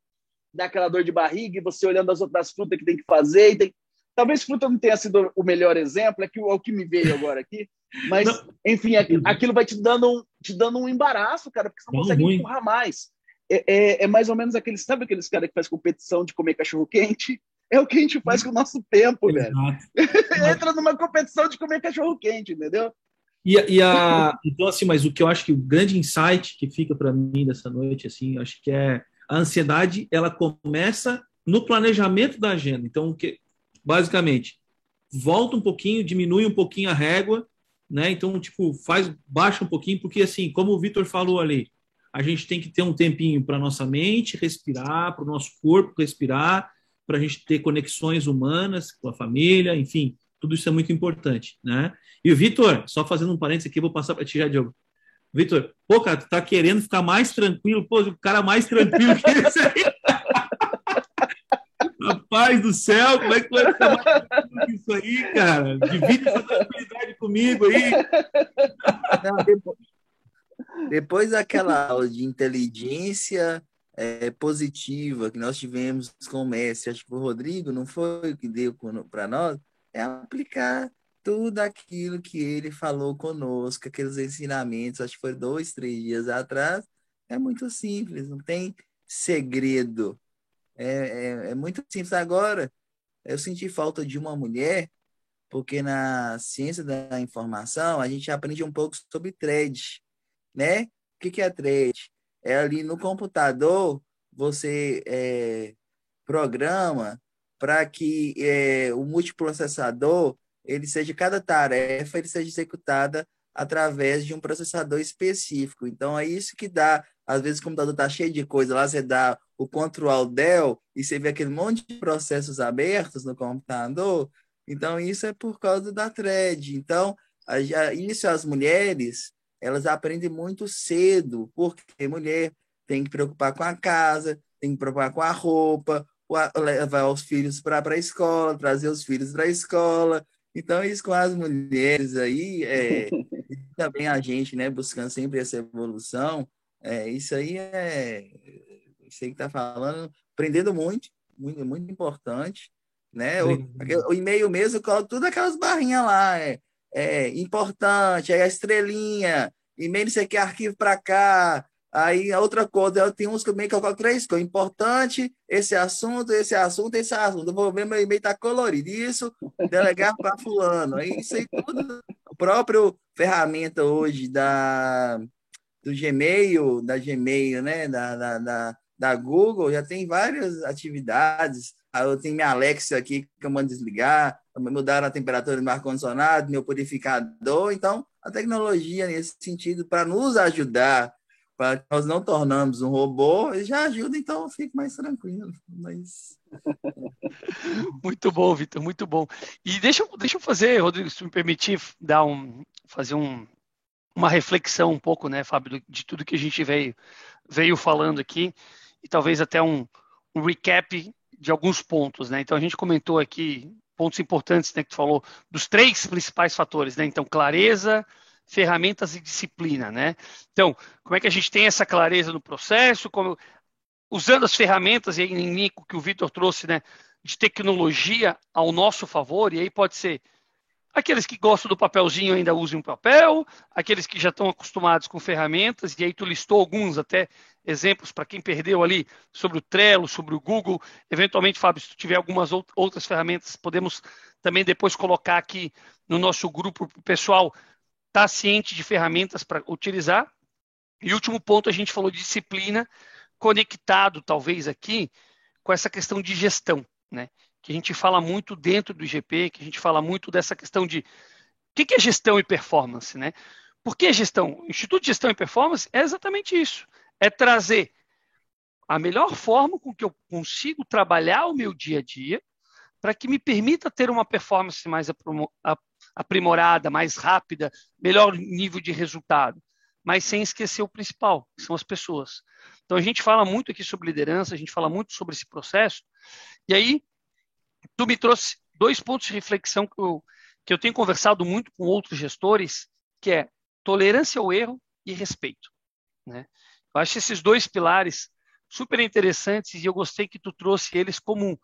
dá aquela dor de barriga, e você olhando as outras frutas que tem que fazer. E tem... Talvez fruta não tenha sido o melhor exemplo, é, que, é o que me veio agora aqui, mas, não. enfim, aquilo, aquilo, vai te dando, um, te dando um embaraço, cara, porque você não, não consegue ruim. empurrar mais. É, é, é, mais ou menos aqueles, sabe aqueles caras que faz competição de comer cachorro quente? É o que a gente faz com o nosso tempo, velho. [LAUGHS] Entra numa competição de comer cachorro quente, entendeu? E, e a, então, assim, mas o que eu acho que o grande insight que fica para mim dessa noite, assim, acho que é a ansiedade, ela começa no planejamento da agenda. Então, que, basicamente, volta um pouquinho, diminui um pouquinho a régua né? Então, tipo, faz baixa um pouquinho, porque assim, como o Vitor falou ali, a gente tem que ter um tempinho para nossa mente respirar, para o nosso corpo respirar, para a gente ter conexões humanas com a família, enfim, tudo isso é muito importante, né? E o Vitor, só fazendo um parênteses aqui, vou passar para ti já, Diogo. Vitor, pô, cara, tu tá querendo ficar mais tranquilo, pô, o cara mais tranquilo que esse aí. [LAUGHS] Rapaz do céu, como é que vai ficar mais isso aí, cara? Divide essa tranquilidade comigo aí. Não, depois, depois daquela aula de inteligência é, positiva que nós tivemos com o Messi, acho que o Rodrigo não foi o que deu para nós, é aplicar tudo aquilo que ele falou conosco, aqueles ensinamentos, acho que foi dois, três dias atrás, é muito simples, não tem segredo. É, é, é muito simples. Agora, eu senti falta de uma mulher porque na ciência da informação a gente aprende um pouco sobre trade, né? O que, que é trade? É ali no computador você é, programa para que é, o multiprocessador ele seja cada tarefa ele seja executada através de um processador específico. Então é isso que dá, às vezes o computador está cheio de coisa lá, você dá o Ctrl Del e você vê aquele monte de processos abertos no computador. Então isso é por causa da thread. Então a, isso as mulheres elas aprendem muito cedo, porque mulher tem que preocupar com a casa, tem que preocupar com a roupa, levar os filhos para a escola, trazer os filhos para a escola. Então, isso com as mulheres aí, é, [LAUGHS] também a gente, né, buscando sempre essa evolução, é, isso aí é, isso aí que está falando, aprendendo muito, muito, muito importante, né? O, o e-mail mesmo, eu coloco tudo aquelas barrinhas lá, é, é importante, é a estrelinha, e-mail você quer arquivo para cá, Aí a outra coisa, eu tenho uns que meio que eu coloco três coisas. Importante, esse assunto, esse assunto, esse assunto. Eu vou ver meu e-mail tá colorido. Isso, delegar para fulano. Aí isso aí tudo. O próprio ferramenta hoje da, do Gmail, da Gmail, né? Da, da, da, da Google, já tem várias atividades. Eu tenho minha Alexa aqui que eu mando desligar, mudaram a temperatura do ar-condicionado, meu purificador. Então, a tecnologia, nesse sentido, para nos ajudar para que nós não tornamos um robô, já ajuda, então eu fico mais tranquilo. Mas... [LAUGHS] muito bom, Vitor, muito bom. E deixa, deixa eu fazer, Rodrigo, se me permitir, dar um, fazer um, uma reflexão um pouco, né, Fábio, de tudo que a gente veio, veio falando aqui, e talvez até um, um recap de alguns pontos, né? Então a gente comentou aqui pontos importantes, né, que tu falou dos três principais fatores, né? Então clareza, ferramentas e disciplina, né? Então, como é que a gente tem essa clareza no processo, como, usando as ferramentas, e em linha que o Vitor trouxe, né, de tecnologia ao nosso favor, e aí pode ser aqueles que gostam do papelzinho ainda usem um papel, aqueles que já estão acostumados com ferramentas, e aí tu listou alguns até exemplos para quem perdeu ali sobre o Trello, sobre o Google. Eventualmente, Fábio, se tu tiver algumas outras ferramentas, podemos também depois colocar aqui no nosso grupo pessoal estar tá ciente de ferramentas para utilizar. E último ponto, a gente falou de disciplina, conectado talvez aqui com essa questão de gestão, né? Que a gente fala muito dentro do IGP, que a gente fala muito dessa questão de o que é gestão e performance, né? Por que gestão? O Instituto de Gestão e Performance é exatamente isso. É trazer a melhor forma com que eu consigo trabalhar o meu dia a dia para que me permita ter uma performance mais aprimorada, mais rápida, melhor nível de resultado, mas sem esquecer o principal, que são as pessoas. Então a gente fala muito aqui sobre liderança, a gente fala muito sobre esse processo, e aí tu me trouxe dois pontos de reflexão que eu, que eu tenho conversado muito com outros gestores, que é tolerância ao erro e respeito. Né? Eu acho esses dois pilares super interessantes e eu gostei que tu trouxe eles como um,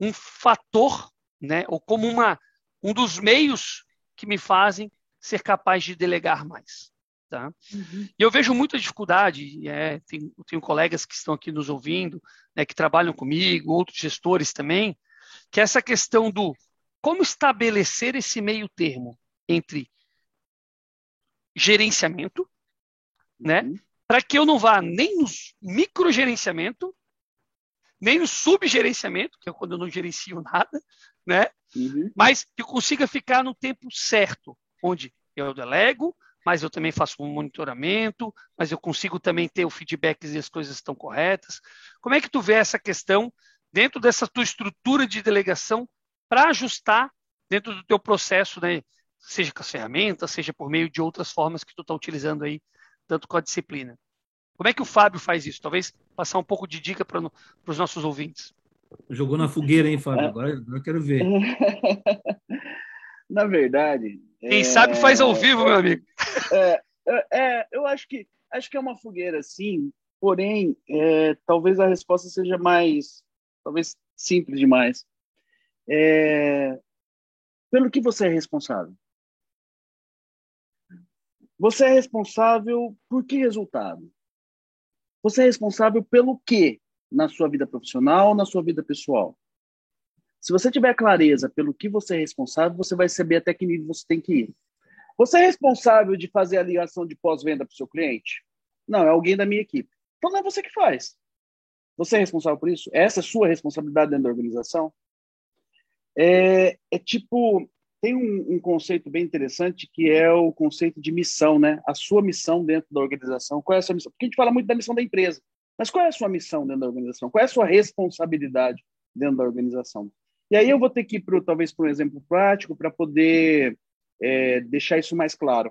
um fator, né, ou como uma um dos meios que me fazem ser capaz de delegar mais. Tá? Uhum. E eu vejo muita dificuldade, é, tenho, tenho, colegas que estão aqui nos ouvindo, né, que trabalham comigo, outros gestores também, que é essa questão do como estabelecer esse meio termo entre gerenciamento, né, uhum. para que eu não vá nem no microgerenciamento, nem no subgerenciamento, que é quando eu não gerencio nada, né? Uhum. Mas que eu consiga ficar no tempo certo, onde eu delego, mas eu também faço um monitoramento, mas eu consigo também ter o feedback se as coisas estão corretas. Como é que tu vê essa questão dentro dessa tua estrutura de delegação para ajustar dentro do teu processo, né? seja com as ferramentas, seja por meio de outras formas que tu está utilizando aí, tanto com a disciplina. Como é que o Fábio faz isso? Talvez passar um pouco de dica para os nossos ouvintes. Jogou na fogueira, hein, Fábio? Agora, agora eu quero ver. [LAUGHS] na verdade. Quem é... sabe faz ao vivo, meu amigo. É, é, é, eu acho que acho que é uma fogueira, sim. Porém, é, talvez a resposta seja mais, talvez simples demais. É, pelo que você é responsável? Você é responsável por que resultado? Você é responsável pelo quê? na sua vida profissional, na sua vida pessoal. Se você tiver clareza pelo que você é responsável, você vai saber até que nível você tem que ir. Você é responsável de fazer a ligação de pós-venda para o seu cliente? Não, é alguém da minha equipe. Então não é você que faz. Você é responsável por isso? Essa é a sua responsabilidade dentro da organização? É, é tipo, tem um, um, conceito bem interessante que é o conceito de missão, né? A sua missão dentro da organização. Qual é a sua missão? Porque a gente fala muito da missão da empresa, mas qual é a sua missão dentro da organização? Qual é a sua responsabilidade dentro da organização? E aí eu vou ter que ir pro, talvez para um exemplo prático para poder é, deixar isso mais claro.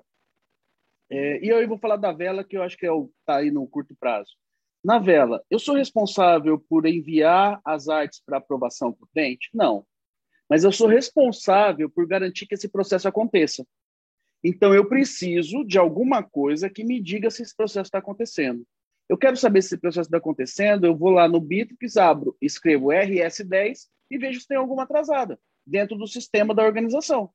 É, e eu vou falar da vela, que eu acho que é o tá aí no curto prazo. Na vela, eu sou responsável por enviar as artes para aprovação para o cliente? Não. Mas eu sou responsável por garantir que esse processo aconteça. Então, eu preciso de alguma coisa que me diga se esse processo está acontecendo. Eu quero saber se esse processo está acontecendo, eu vou lá no Bitrix, abro, escrevo RS10 e vejo se tem alguma atrasada dentro do sistema da organização.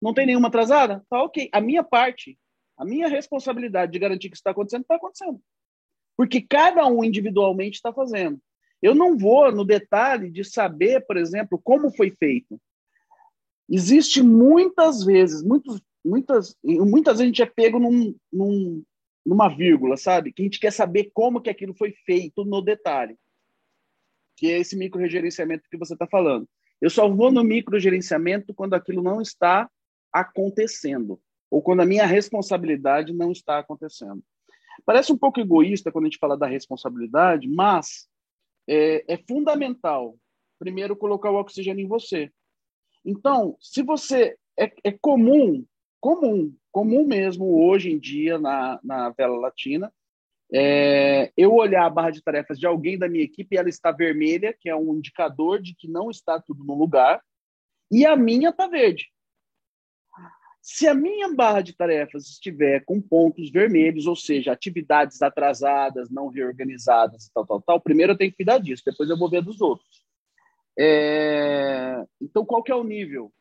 Não tem nenhuma atrasada? Tá ok. A minha parte, a minha responsabilidade de garantir que isso está acontecendo, está acontecendo porque cada um individualmente está fazendo. Eu não vou no detalhe de saber, por exemplo, como foi feito. Existe muitas vezes, muitos, muitas, muitas vezes a gente é pego num, num, numa vírgula, sabe? Que a gente quer saber como que aquilo foi feito no detalhe. Que é esse microgerenciamento que você está falando. Eu só vou no microgerenciamento quando aquilo não está acontecendo, ou quando a minha responsabilidade não está acontecendo. Parece um pouco egoísta quando a gente fala da responsabilidade, mas é, é fundamental, primeiro, colocar o oxigênio em você. Então, se você. É, é comum, comum, comum mesmo hoje em dia na, na Vela Latina, é, eu olhar a barra de tarefas de alguém da minha equipe ela está vermelha, que é um indicador de que não está tudo no lugar, e a minha está verde. Se a minha barra de tarefas estiver com pontos vermelhos, ou seja, atividades atrasadas, não reorganizadas, tal, tal, tal, primeiro eu tenho que cuidar disso, depois eu vou ver dos outros. É... Então, qual que é o nível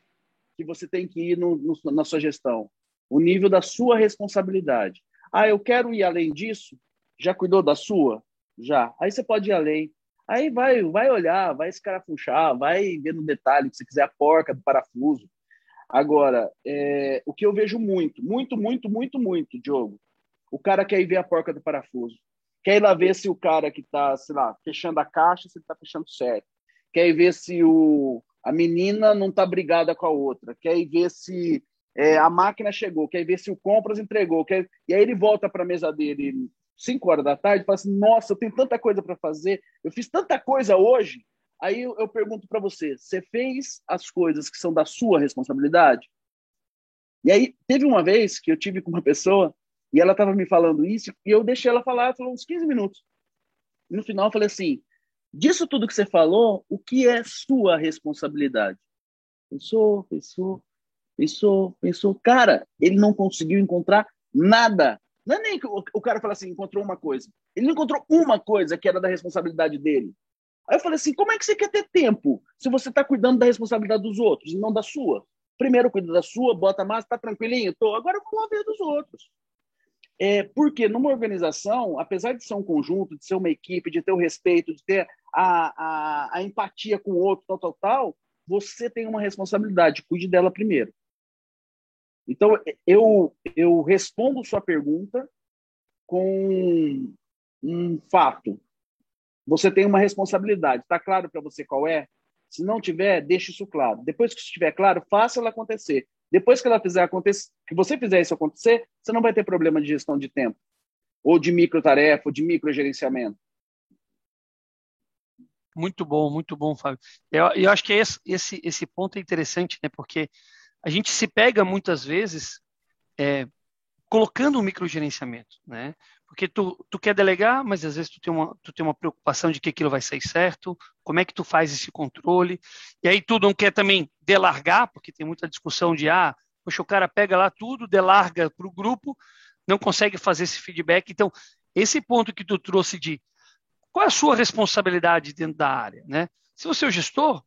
que você tem que ir no, no, na sua gestão? O nível da sua responsabilidade. Ah, eu quero ir além disso? Já cuidou da sua? Já. Aí você pode ir além. Aí vai, vai olhar, vai escarafunchar, vai ver no detalhe, se quiser a porca do parafuso, Agora, é, o que eu vejo muito, muito, muito, muito, muito, Diogo, o cara quer ir ver a porca do parafuso. Quer ir lá ver se o cara que está, sei lá, fechando a caixa, se ele está fechando certo. Quer ir ver se o, a menina não está brigada com a outra. Quer ir ver se é, a máquina chegou. Quer ir ver se o compras entregou. Quer... E aí ele volta para a mesa dele 5 horas da tarde e fala assim: Nossa, eu tenho tanta coisa para fazer. Eu fiz tanta coisa hoje Aí eu, pergunto para você: você fez as coisas que são da sua responsabilidade? E aí teve uma vez que eu tive com uma pessoa e ela estava me falando isso e eu deixei ela falar, falou uns 15 minutos. E no final eu falei assim: disso tudo que você falou, o que é sua responsabilidade? Pensou, pensou, pensou, pensou. Cara, ele não conseguiu encontrar nada. Não é nem que o cara fala assim, encontrou uma coisa. Ele não encontrou uma coisa que era da responsabilidade dele. Aí eu falei assim: como é que você quer ter tempo se você está cuidando da responsabilidade dos outros e não da sua? Primeiro cuida da sua, bota mais, tá tranquilinho? Tô. Agora eu vou ver dos outros. É, porque numa organização, apesar de ser um conjunto, de ser uma equipe, de ter o respeito, de ter a, a, a empatia com o outro, tal, tal, tal, você tem uma responsabilidade, cuide dela primeiro. Então, eu, eu respondo sua pergunta com um fato. Você tem uma responsabilidade. Está claro para você qual é? Se não tiver, deixe isso claro. Depois que estiver claro, faça ela acontecer. Depois que ela fizer acontecer, que você fizer isso acontecer, você não vai ter problema de gestão de tempo, ou de microtarefa, ou de microgerenciamento. Muito bom, muito bom, Fábio. Eu, eu acho que esse, esse, esse ponto é interessante, né? Porque a gente se pega muitas vezes é, colocando o microgerenciamento, né? Porque tu, tu quer delegar, mas às vezes tu tem, uma, tu tem uma preocupação de que aquilo vai sair certo, como é que tu faz esse controle, e aí tu não quer também delargar, porque tem muita discussão de, ah, poxa, o cara pega lá tudo, delarga para o grupo, não consegue fazer esse feedback. Então, esse ponto que tu trouxe de qual é a sua responsabilidade dentro da área, né? Se você é o gestor,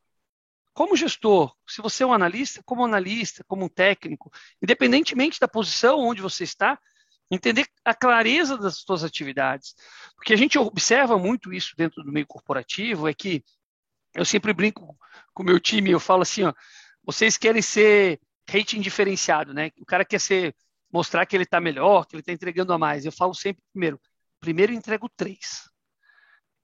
como gestor, se você é um analista, como analista, como um técnico, independentemente da posição onde você está, entender a clareza das suas atividades. Porque a gente observa muito isso dentro do meio corporativo, é que eu sempre brinco com o meu time, eu falo assim, ó, vocês querem ser rating diferenciado, né? O cara quer ser mostrar que ele está melhor, que ele está entregando a mais. Eu falo sempre primeiro, primeiro entrego três.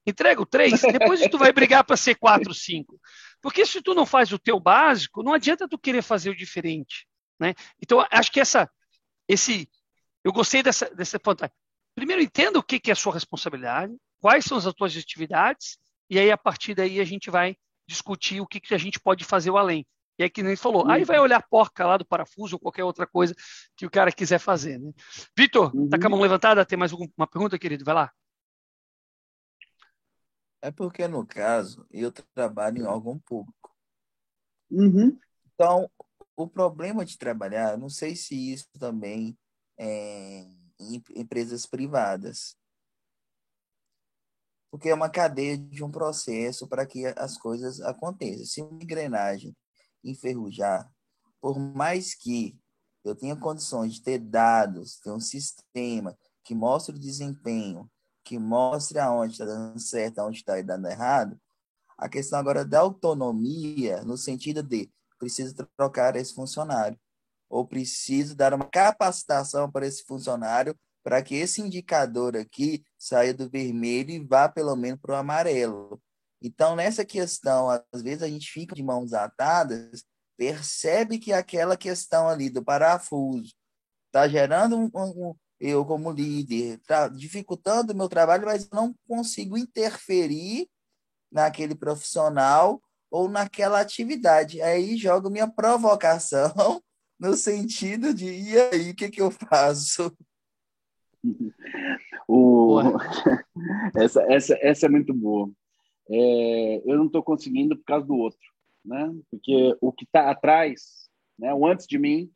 Entrega o três, depois tu vai brigar para ser quatro, cinco. Porque se tu não faz o teu básico, não adianta tu querer fazer o diferente, né? Então acho que essa, esse, eu gostei dessa dessa ponto. Primeiro entenda o que, que é a sua responsabilidade, quais são as tuas atividades e aí a partir daí a gente vai discutir o que, que a gente pode fazer o além. E aí que nem falou, uhum. aí vai olhar a porca lá do parafuso ou qualquer outra coisa que o cara quiser fazer. Né? Vitor, uhum. tá com a mão levantada? Tem mais alguma pergunta, querido? Vai lá. É porque, no caso, eu trabalho em órgão público. Uhum. Então, o problema de trabalhar, não sei se isso também é em empresas privadas. Porque é uma cadeia de um processo para que as coisas aconteçam. Se uma engrenagem enferrujar, por mais que eu tenha condições de ter dados, ter um sistema que mostre o desempenho, que mostre aonde está dando certo, aonde está dando errado, a questão agora da autonomia, no sentido de preciso trocar esse funcionário, ou preciso dar uma capacitação para esse funcionário para que esse indicador aqui saia do vermelho e vá pelo menos para o amarelo. Então, nessa questão, às vezes a gente fica de mãos atadas, percebe que aquela questão ali do parafuso está gerando um, um, eu como líder, tá dificultando o meu trabalho, mas não consigo interferir naquele profissional ou naquela atividade. Aí jogo minha provocação no sentido de e aí, o que, que eu faço? O... [LAUGHS] essa, essa, essa é muito boa. É, eu não estou conseguindo por causa do outro, né? Porque o que está atrás, né? O antes de mim,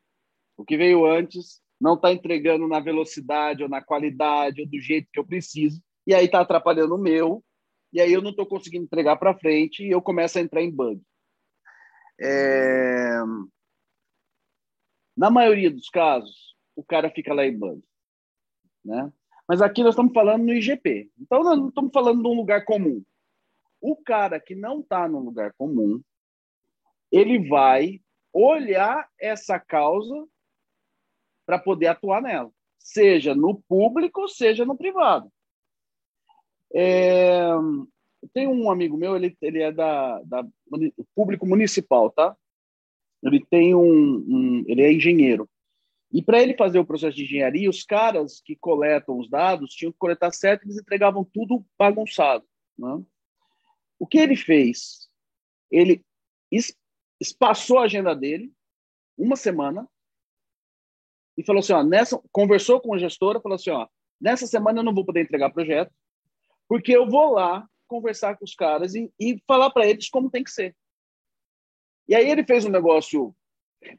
o que veio antes, não está entregando na velocidade ou na qualidade ou do jeito que eu preciso, e aí está atrapalhando o meu, e aí eu não estou conseguindo entregar para frente e eu começo a entrar em bug. É... Na maioria dos casos, o cara fica lá em bug. Né? Mas aqui nós estamos falando no IGP. Então, nós não estamos falando de um lugar comum. O cara que não está no lugar comum, ele vai olhar essa causa para poder atuar nela, seja no público, seja no privado. É, tem um amigo meu, ele, ele é da, da público municipal, tá? Ele tem um, um ele é engenheiro. E para ele fazer o processo de engenharia, os caras que coletam os dados tinham que coletar certo, eles entregavam tudo bagunçado. Né? O que ele fez? Ele espaçou a agenda dele uma semana e falou assim, ó, nessa, conversou com a gestora, falou assim, ó, nessa semana eu não vou poder entregar projeto, porque eu vou lá conversar com os caras e, e falar para eles como tem que ser. E aí ele fez um negócio,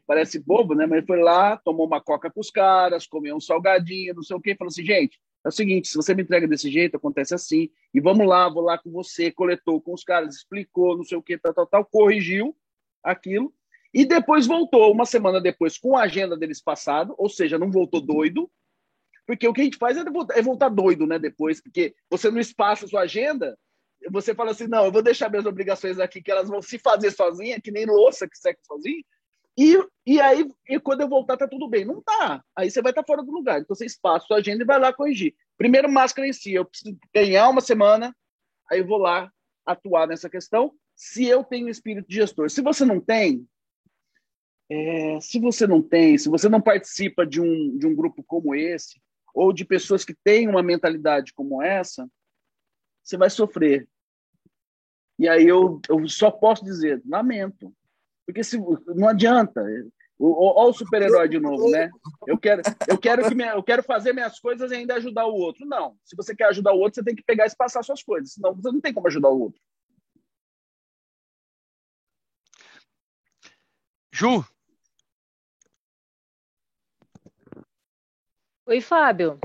parece bobo, né? Mas ele foi lá, tomou uma coca com os caras, comeu um salgadinho, não sei o quê, falou assim, gente, é o seguinte, se você me entrega desse jeito, acontece assim, e vamos lá, vou lá com você, coletou com os caras, explicou, não sei o que, tal, tal, tal, corrigiu aquilo, e depois voltou, uma semana depois, com a agenda deles passado, ou seja, não voltou doido, porque o que a gente faz é voltar, é doido, né, depois, porque você não espaça a sua agenda, você fala assim, não, eu vou deixar minhas obrigações aqui, que elas vão se fazer sozinha, que nem louça que seca sozinha, e, e aí, e quando eu voltar, tá tudo bem. Não tá. Aí você vai estar tá fora do lugar. Então você espaça sua agenda e vai lá corrigir. Primeiro, máscara em si. Eu preciso ganhar uma semana, aí eu vou lá atuar nessa questão. Se eu tenho espírito de gestor. Se você não tem, é, se você não tem, se você não participa de um, de um grupo como esse, ou de pessoas que têm uma mentalidade como essa, você vai sofrer. E aí eu, eu só posso dizer, lamento. Porque se, não adianta. Olha o super-herói de novo, né? Eu quero, eu, quero que minha, eu quero fazer minhas coisas e ainda ajudar o outro. Não. Se você quer ajudar o outro, você tem que pegar e passar suas coisas. Senão você não tem como ajudar o outro. Ju. Oi, Fábio.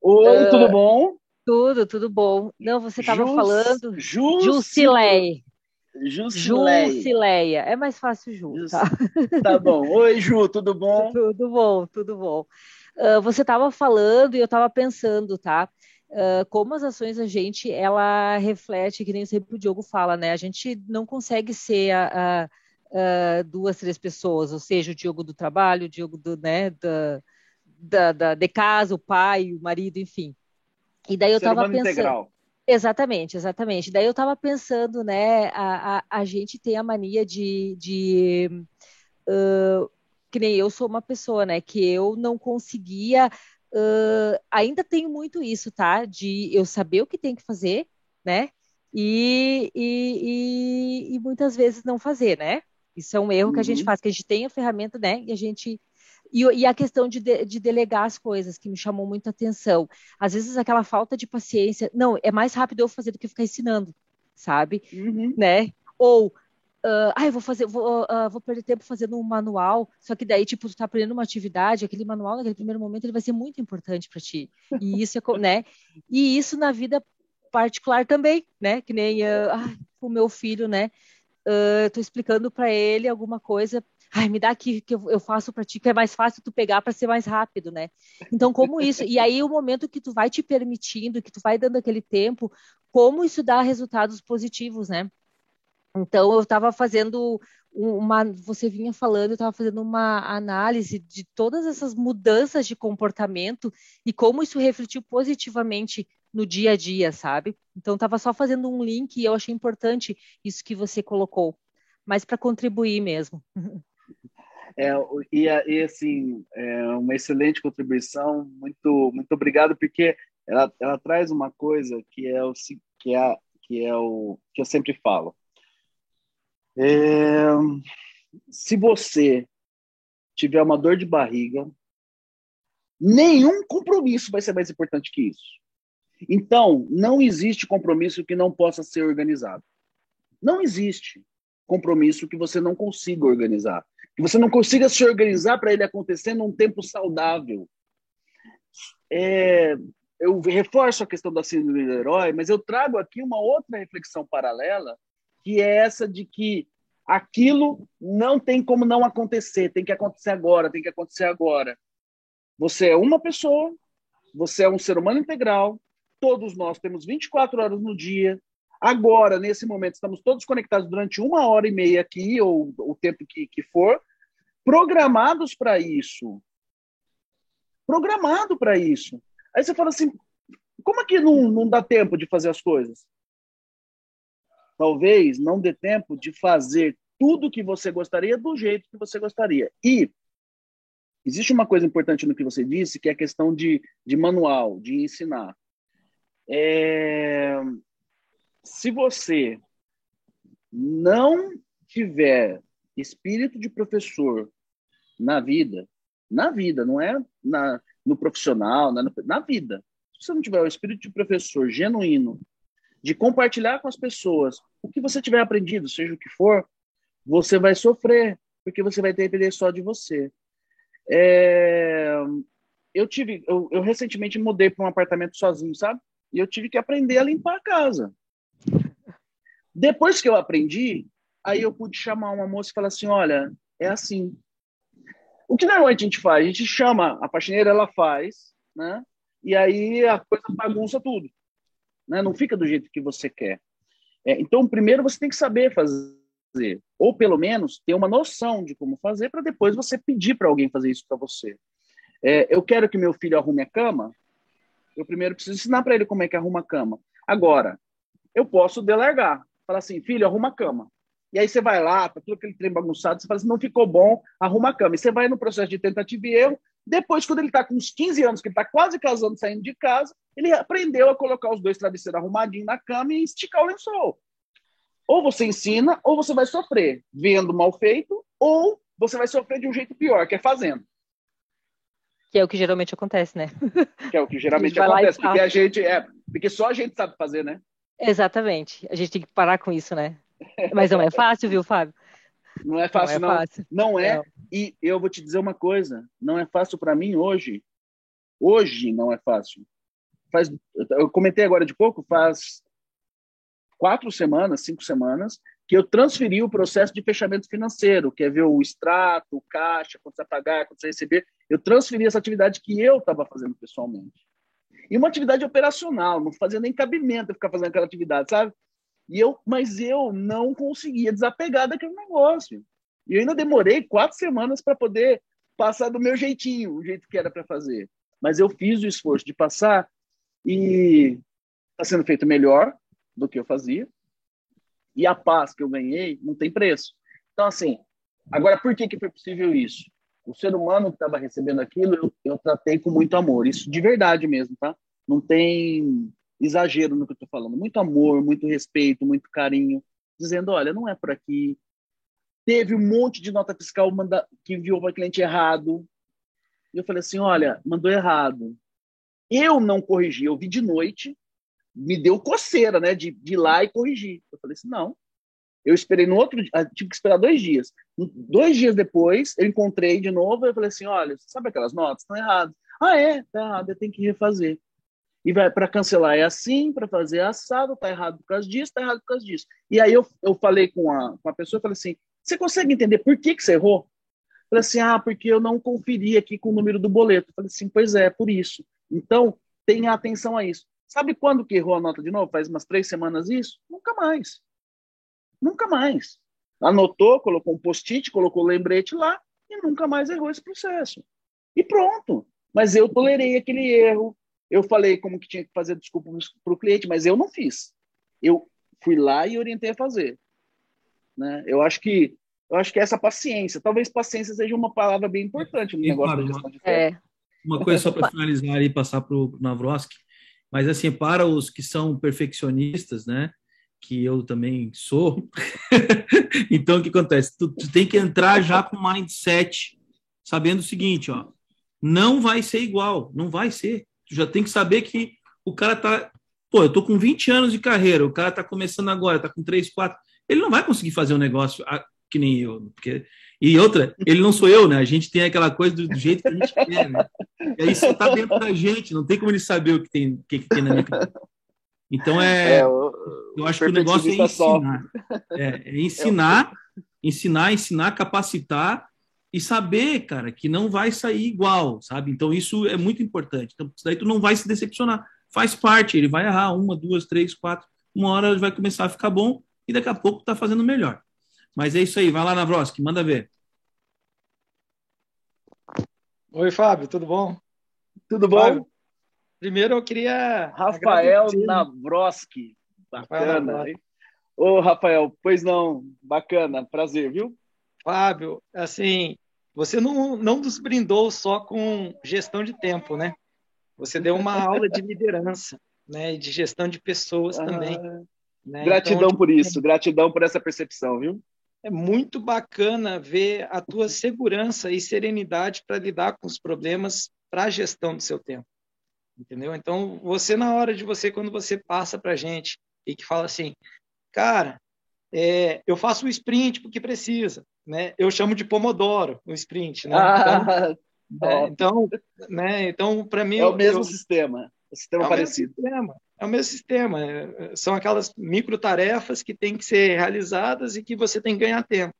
Oi, uh, tudo bom? Tudo, tudo bom. Não, você estava falando. Jusilei. Jusileia. Jusileia. É mais fácil Ju, tá? Tá bom. Oi, Ju, tudo bom? [LAUGHS] Tudo bom, tudo bom. Uh, você estava falando e eu estava pensando, tá? uh, como as ações da gente, ela reflete, que nem sempre o Diogo fala, né? A gente não consegue ser a, a, a duas, três pessoas, ou seja, o Diogo do trabalho, o Diogo do, né, da, da, da, de casa, o pai, o marido, enfim. E daí eu estava pensando. Integral. Exatamente, exatamente. Daí eu estava pensando, né? A, a, a, gente tem a mania de, de uh, que nem eu sou uma pessoa, né? Que eu não conseguia. Uh, ainda tenho muito isso, tá? De eu saber o que tem que fazer, né? E, e, e, e muitas vezes não fazer, né? Isso é um erro uhum. que a gente uhum. faz, que a gente tem a ferramenta, né? E a gente e, e a questão de, de, de, delegar as coisas, que me chamou muita atenção. Às vezes aquela falta de paciência, não, é mais rápido eu fazer do que ficar ensinando, sabe? Uhum. Né? Ou, uh, ah, eu vou fazer, vou, uh, vou perder tempo fazendo um manual, só que daí, tipo, tu tá aprendendo uma atividade, aquele manual, naquele primeiro momento, ele vai ser muito importante para ti. E isso é, né? E isso na vida particular também, né? Que nem uh, ah, o meu filho, né? Uh, tô explicando para ele alguma coisa ai, me dá aqui que eu, faço para ti, que é mais fácil tu pegar para ser mais rápido, né? Então, como isso? E aí, o momento que tu vai te permitindo, que tu vai dando aquele tempo, como isso dá resultados positivos, né? Então, eu estava fazendo uma. Você vinha falando, eu estava fazendo uma análise de todas essas mudanças de comportamento e como isso refletiu positivamente no dia a dia, sabe? Então, estava só fazendo um link e eu achei importante isso que você colocou, mas para contribuir mesmo. [LAUGHS] É, e, e, assim, é uma excelente contribuição, muito, muito obrigado, porque ela, ela traz uma coisa que é o que é, que é o que eu sempre falo. É, se você tiver uma dor de barriga, nenhum compromisso vai ser mais importante que isso. Então, não existe compromisso que não possa ser organizado. Não existe compromisso que você não consiga organizar que você não consiga se organizar para ele acontecer num tempo saudável. É, eu reforço a questão da síndrome do herói, mas eu trago aqui uma outra reflexão paralela, que é essa de que aquilo não tem como não acontecer, tem que acontecer agora, tem que acontecer agora. Você é uma pessoa, você é um ser humano integral, todos nós temos 24 horas no dia. Agora, nesse momento, estamos todos conectados durante uma hora e meia aqui, ou o tempo que, que for, programados para isso. Programado para isso. Aí você fala assim: como é que não, não dá tempo de fazer as coisas? Talvez não dê tempo de fazer tudo que você gostaria do jeito que você gostaria. E existe uma coisa importante no que você disse, que é a questão de, de manual, de ensinar. É... Se você não tiver espírito de professor na vida, na vida, não é na, no profissional, na, na vida. Se você não tiver o espírito de professor genuíno, de compartilhar com as pessoas o que você tiver aprendido, seja o que for, você vai sofrer, porque você vai depender só de você. É... Eu tive, eu, eu recentemente mudei para um apartamento sozinho, sabe? E eu tive que aprender a limpar a casa. Depois que eu aprendi, aí eu pude chamar uma moça e falar assim: olha, é assim, o que normalmente a gente faz? A gente chama a faxineira, ela faz, né? E aí a coisa bagunça tudo, né? Não fica do jeito que você quer. É, então, primeiro você tem que saber fazer, ou pelo menos ter uma noção de como fazer, para depois você pedir para alguém fazer isso para você. É, eu quero que meu filho arrume a cama, eu primeiro preciso ensinar para ele como é que arruma a cama. Agora, eu posso delargar, falar assim, filho, arruma a cama. E aí você vai lá, tá tudo aquele trem bagunçado, você fala assim, não ficou bom, arruma a cama. E você vai no processo de tentativa e erro. Depois, quando ele está com uns 15 anos, que ele está quase casando, saindo de casa, ele aprendeu a colocar os dois travesseiros arrumadinhos na cama e esticar o lençol. Ou você ensina, ou você vai sofrer vendo mal feito, ou você vai sofrer de um jeito pior, que é fazendo. Que é o que geralmente acontece, né? Que é o que [LAUGHS] geralmente acontece, porque a gente é, porque só a gente sabe fazer, né? Exatamente. A gente tem que parar com isso, né? Mas não é fácil, viu, Fábio? Não é fácil, não. É não. Fácil. não é. Não. E eu vou te dizer uma coisa: não é fácil para mim hoje. Hoje não é fácil. Faz, eu comentei agora de pouco, faz quatro semanas, cinco semanas, que eu transferi o processo de fechamento financeiro, que é ver o extrato, o caixa, quanto você pagar, quanto você receber. Eu transferi essa atividade que eu estava fazendo pessoalmente. E uma atividade operacional, não fazia nem cabimento ficar fazendo aquela atividade, sabe? E eu, mas eu não conseguia desapegar daquele negócio. E eu ainda demorei quatro semanas para poder passar do meu jeitinho, o jeito que era para fazer. Mas eu fiz o esforço de passar e está sendo feito melhor do que eu fazia. E a paz que eu ganhei não tem preço. Então, assim, agora por que, que foi possível isso? O ser humano que estava recebendo aquilo, eu, eu tratei com muito amor. Isso de verdade mesmo, tá? Não tem exagero no que eu estou falando. Muito amor, muito respeito, muito carinho. Dizendo, olha, não é por aqui. Teve um monte de nota fiscal que enviou para cliente errado. E eu falei assim, olha, mandou errado. Eu não corrigi, eu vi de noite, me deu coceira, né, de, de ir lá e corrigir. Eu falei assim, não. Eu esperei no outro dia, ah, tive que esperar dois dias. Dois dias depois, eu encontrei de novo, eu falei assim, olha, sabe aquelas notas? Estão erradas. Ah, é? Tá errado, eu tenho que refazer. E vai para cancelar é assim, para fazer assado, tá errado por causa disso, tá errado por causa disso. E aí eu, eu falei com a, com a pessoa, falei assim, você consegue entender por que, que você errou? Falei assim, ah, porque eu não conferi aqui com o número do boleto. Falei assim, pois é, por isso. Então, tenha atenção a isso. Sabe quando que errou a nota de novo? Faz umas três semanas isso? Nunca mais. Nunca mais. Anotou, colocou um post-it, colocou um lembrete lá e nunca mais errou esse processo. E pronto. Mas eu tolerei aquele erro. Eu falei como que tinha que fazer desculpa para o cliente, mas eu não fiz. Eu fui lá e orientei a fazer. Né? Eu acho que eu acho que essa paciência, talvez paciência seja uma palavra bem importante no e, negócio claro, da gestão de é. Uma coisa só para finalizar e passar para o Navroski, mas assim, para os que são perfeccionistas, né? Que eu também sou. [LAUGHS] então, o que acontece? Tu, tu, tem que entrar já com mindset, sabendo o seguinte, ó, não vai ser igual, não vai ser. Tu já tem que saber que o cara tá, pô, eu tô com 20 anos de carreira, o cara tá começando agora, tá com 3, 4, ele não vai conseguir fazer um negócio que nem eu, porque e outra, ele não sou eu, né? A gente tem aquela coisa do, do jeito que a gente quer, né? E aí isso tá dentro da gente, não tem como ele saber o que tem, o que, que tem na minha cabeça. Então é, é o, eu acho que o negócio é ensinar, é, é [LAUGHS] ensinar, ensinar, ensinar, capacitar e saber, cara, que não vai sair igual, sabe? Então isso é muito importante. Então daí tu não vai se decepcionar, faz parte. Ele vai errar uma, duas, três, quatro, uma hora vai começar a ficar bom e daqui a pouco tá fazendo melhor. Mas é isso aí, vai lá na Vroski, manda ver. Oi, Fábio, tudo bom? Tudo bom? Fábio, Primeiro eu queria. Rafael Navroski. Bacana. Rafael Ô, Rafael, pois não, bacana, prazer, viu? Fábio, assim, você não, não nos brindou só com gestão de tempo, né? Você deu uma [LAUGHS] aula de liderança, né? E de gestão de pessoas ah, também. Né? Gratidão então, por isso, gratidão por essa percepção, viu? É muito bacana ver a tua segurança e serenidade para lidar com os problemas para a gestão do seu tempo entendeu? Então, você na hora de você, quando você passa para gente e que fala assim, cara, é, eu faço o sprint porque precisa, né? Eu chamo de pomodoro o sprint, né? Ah, então, [LAUGHS] é, então, né? Então, para mim é o mesmo eu, sistema, o sistema é parecido. O sistema, é o mesmo sistema. São aquelas micro tarefas que têm que ser realizadas e que você tem que ganhar tempo,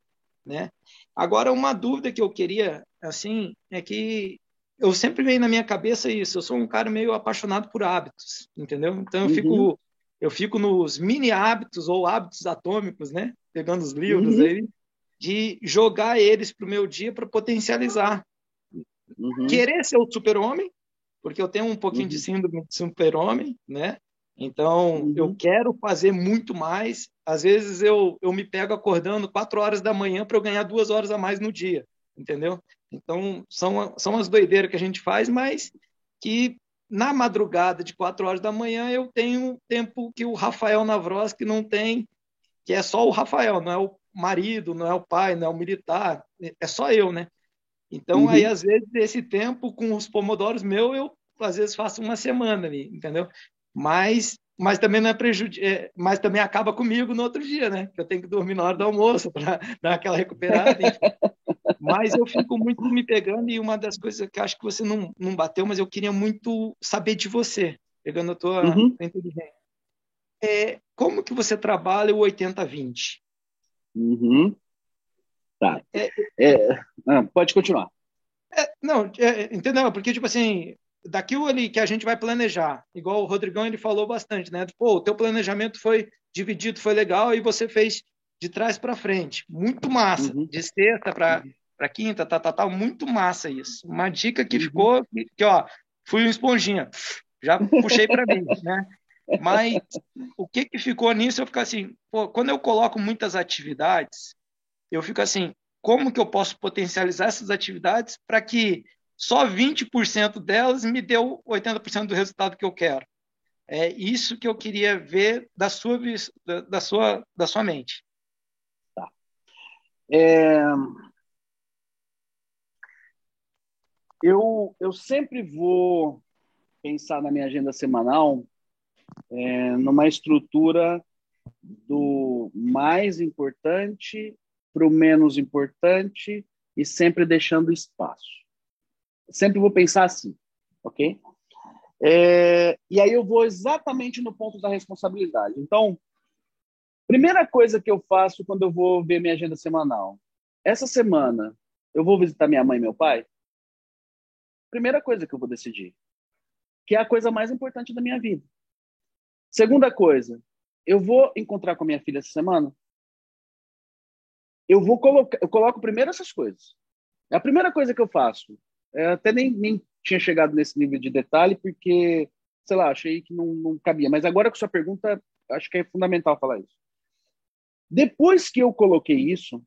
né? Agora, uma dúvida que eu queria, assim, é que eu sempre vem na minha cabeça isso. Eu sou um cara meio apaixonado por hábitos, entendeu? Então eu uhum. fico eu fico nos mini hábitos ou hábitos atômicos, né? Pegando os livros uhum. aí de jogar eles para o meu dia para potencializar. Uhum. Querer ser o super-homem, porque eu tenho um pouquinho de uhum. síndrome de super-homem, né? Então, eu uhum. quero fazer muito mais. Às vezes eu, eu me pego acordando quatro horas da manhã para eu ganhar duas horas a mais no dia, entendeu? Então, são, são as doideiras que a gente faz, mas que na madrugada de quatro horas da manhã eu tenho tempo que o Rafael Navroski não tem, que é só o Rafael, não é o marido, não é o pai, não é o militar, é só eu, né? Então, uhum. aí, às vezes, esse tempo com os pomodoros meu, eu às vezes faço uma semana ali, entendeu? Mas, mas também não é prejudici é, mas também acaba comigo no outro dia, né? Que eu tenho que dormir na hora do almoço para [LAUGHS] dar aquela recuperada. Mas eu fico muito me pegando e uma das coisas que acho que você não, não bateu, mas eu queria muito saber de você, pegando a tua, uhum. tua inteligência. É, como que você trabalha o 80-20? Uhum. Tá. É, é, ah, pode continuar. É, não, é, entendeu? Porque, tipo assim, daquilo ali que a gente vai planejar, igual o Rodrigão ele falou bastante, né? Pô, o teu planejamento foi dividido, foi legal e você fez de trás para frente, muito massa, uhum. de sexta para para quinta, tá, tá, tá, muito massa isso. Uma dica que uhum. ficou que, que, ó, fui um esponjinha, já puxei para mim, né? Mas o que que ficou nisso? Eu fico assim, pô, quando eu coloco muitas atividades, eu fico assim, como que eu posso potencializar essas atividades para que só 20% delas me deu 80% do resultado que eu quero. É isso que eu queria ver da sua, da, sua, da sua mente. Tá. É... Eu, eu sempre vou pensar na minha agenda semanal é, numa estrutura do mais importante para o menos importante e sempre deixando espaço. Sempre vou pensar assim, ok? É, e aí eu vou exatamente no ponto da responsabilidade. Então, primeira coisa que eu faço quando eu vou ver minha agenda semanal. Essa semana, eu vou visitar minha mãe e meu pai? Primeira coisa que eu vou decidir. Que é a coisa mais importante da minha vida. Segunda coisa, eu vou encontrar com a minha filha essa semana? Eu vou colocar, eu coloco primeiro essas coisas. É a primeira coisa que eu faço. Eu até nem, nem tinha chegado nesse nível de detalhe, porque, sei lá, achei que não, não cabia. Mas agora com sua pergunta, acho que é fundamental falar isso. Depois que eu coloquei isso,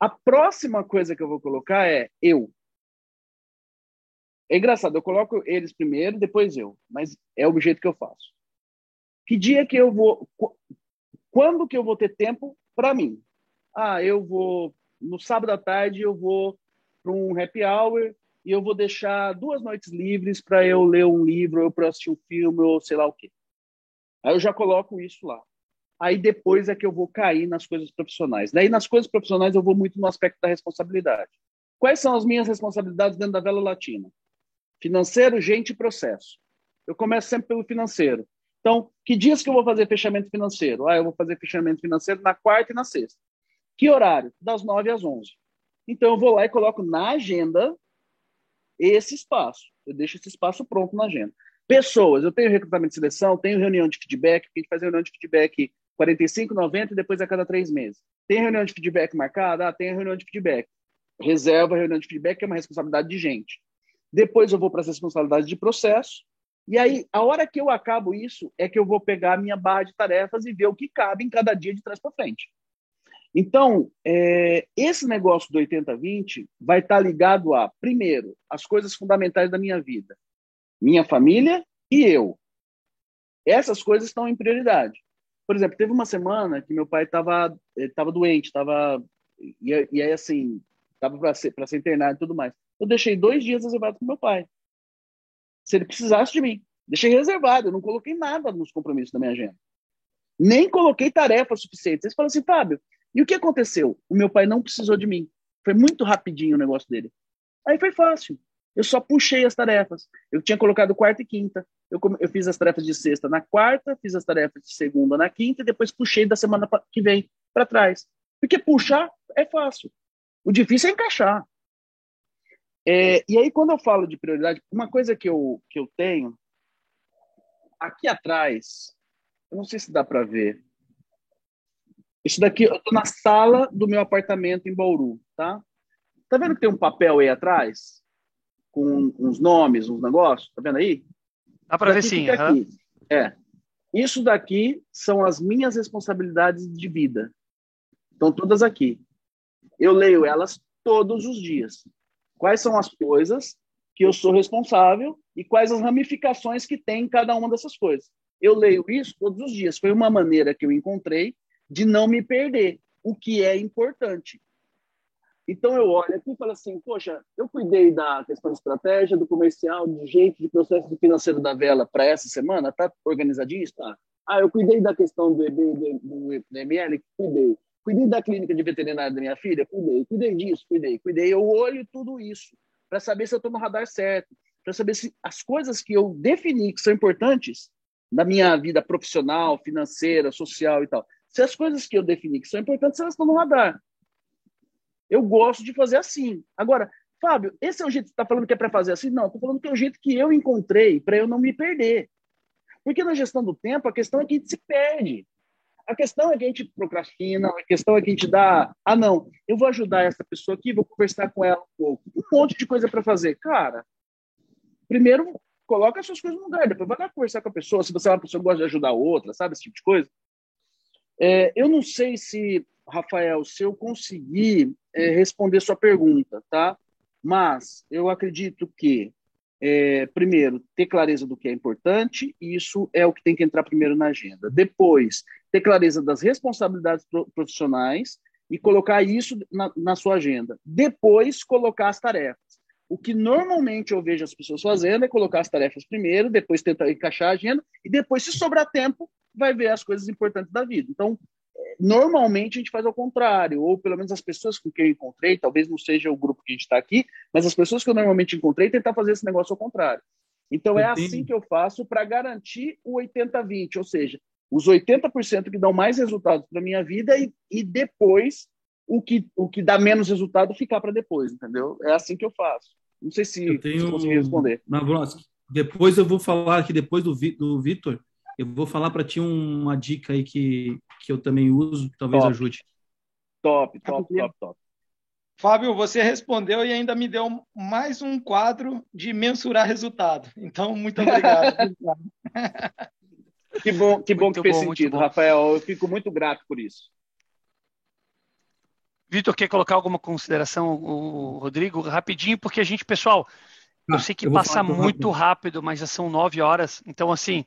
a próxima coisa que eu vou colocar é eu. É engraçado, eu coloco eles primeiro, depois eu, mas é o jeito que eu faço. Que dia que eu vou. Quando que eu vou ter tempo para mim? Ah, eu vou. No sábado à tarde, eu vou para um happy hour e eu vou deixar duas noites livres para eu ler um livro, ou para assistir um filme, ou sei lá o quê. Aí eu já coloco isso lá. Aí depois é que eu vou cair nas coisas profissionais. Daí nas coisas profissionais eu vou muito no aspecto da responsabilidade. Quais são as minhas responsabilidades dentro da Vela Latina? Financeiro, gente e processo. Eu começo sempre pelo financeiro. Então, que dias que eu vou fazer fechamento financeiro? Ah, eu vou fazer fechamento financeiro na quarta e na sexta. Que horário? Das nove às onze. Então, eu vou lá e coloco na agenda esse espaço. Eu deixo esse espaço pronto na agenda. Pessoas, eu tenho recrutamento de seleção, tenho reunião de feedback, a gente faz reunião de feedback 45, 90 e depois a cada três meses. Tem reunião de feedback marcada? Ah, tem reunião de feedback. Reserva a reunião de feedback, que é uma responsabilidade de gente. Depois eu vou para as responsabilidades de processo. E aí, a hora que eu acabo isso, é que eu vou pegar a minha barra de tarefas e ver o que cabe em cada dia de trás para frente. Então, é, esse negócio do 80-20 vai estar tá ligado a, primeiro, as coisas fundamentais da minha vida. Minha família e eu. Essas coisas estão em prioridade. Por exemplo, teve uma semana que meu pai estava tava doente, estava e, e aí assim, estava para ser, ser internado e tudo mais. Eu deixei dois dias reservado com meu pai. Se ele precisasse de mim. Deixei reservado, eu não coloquei nada nos compromissos da minha agenda. Nem coloquei tarefas suficientes. Eles falam assim, Fábio, e o que aconteceu? O meu pai não precisou de mim. Foi muito rapidinho o negócio dele. Aí foi fácil. Eu só puxei as tarefas. Eu tinha colocado quarta e quinta. Eu, eu fiz as tarefas de sexta na quarta, fiz as tarefas de segunda na quinta e depois puxei da semana que vem para trás. Porque puxar é fácil. O difícil é encaixar. É, e aí, quando eu falo de prioridade, uma coisa que eu, que eu tenho aqui atrás, eu não sei se dá para ver, isso daqui, eu estou na sala do meu apartamento em Bauru, tá? Tá vendo que tem um papel aí atrás? Com uns nomes, uns negócios? Tá vendo aí? Dá para ver sim. Uhum. É. Isso daqui são as minhas responsabilidades de vida. Estão todas aqui. Eu leio elas todos os dias. Quais são as coisas que eu sou responsável e quais as ramificações que tem em cada uma dessas coisas. Eu leio isso todos os dias. Foi uma maneira que eu encontrei de não me perder, o que é importante. Então eu olho aqui e falo assim, poxa, eu cuidei da questão de estratégia, do comercial, de jeito, de processo financeiro da vela para essa semana, tá organizadinho, está? Ah, eu cuidei da questão do, EB, do, do, do ML, cuidei. Cuidei da clínica de veterinária da minha filha, cuidei. Cuidei disso, cuidei, cuidei. Eu olho tudo isso para saber se eu estou no radar certo, para saber se as coisas que eu defini que são importantes na minha vida profissional, financeira, social e tal, se as coisas que eu defini que são importantes, elas estão no radar. Eu gosto de fazer assim. Agora, Fábio, esse é o jeito que você está falando que é para fazer assim? Não, estou falando que é o jeito que eu encontrei para eu não me perder. Porque na gestão do tempo, a questão é que a gente se perde. A questão é que a gente procrastina, a questão é que a gente dá. Ah, não, eu vou ajudar essa pessoa aqui, vou conversar com ela um pouco. Um monte de coisa para fazer. Cara, primeiro coloca as suas coisas no lugar, depois vai lá conversar com a pessoa. Se você é uma pessoa que gosta de ajudar outra, sabe? Esse tipo de coisa. É, eu não sei se, Rafael, se eu conseguir é, responder sua pergunta, tá? Mas eu acredito que, é, primeiro, ter clareza do que é importante, e isso é o que tem que entrar primeiro na agenda. Depois, ter clareza das responsabilidades profissionais e colocar isso na, na sua agenda. Depois, colocar as tarefas. O que normalmente eu vejo as pessoas fazendo é colocar as tarefas primeiro, depois tentar encaixar a agenda, e depois, se sobrar tempo, vai ver as coisas importantes da vida. Então, normalmente a gente faz ao contrário, ou pelo menos as pessoas com quem eu encontrei, talvez não seja o grupo que a gente está aqui, mas as pessoas que eu normalmente encontrei tentar fazer esse negócio ao contrário. Então é assim que eu faço para garantir o 80-20, ou seja, os 80% que dão mais resultados para minha vida e, e depois o que, o que dá menos resultado ficar para depois, entendeu? É assim que eu faço. Não sei se, eu tenho... se consegui responder. Depois eu vou falar aqui depois do, do Vitor, eu vou falar para ti uma dica aí que, que eu também uso, que talvez top. ajude. Top, top, top, top. Fábio, você respondeu e ainda me deu mais um quadro de mensurar resultado. Então, muito obrigado. [LAUGHS] [LAUGHS] que bom, que bom que fez bom, sentido, Rafael. Eu fico muito grato por isso. Vitor, quer colocar alguma consideração, o Rodrigo, rapidinho, porque a gente, pessoal, eu ah, sei que eu passa muito rápido. rápido, mas já são nove horas. Então, assim,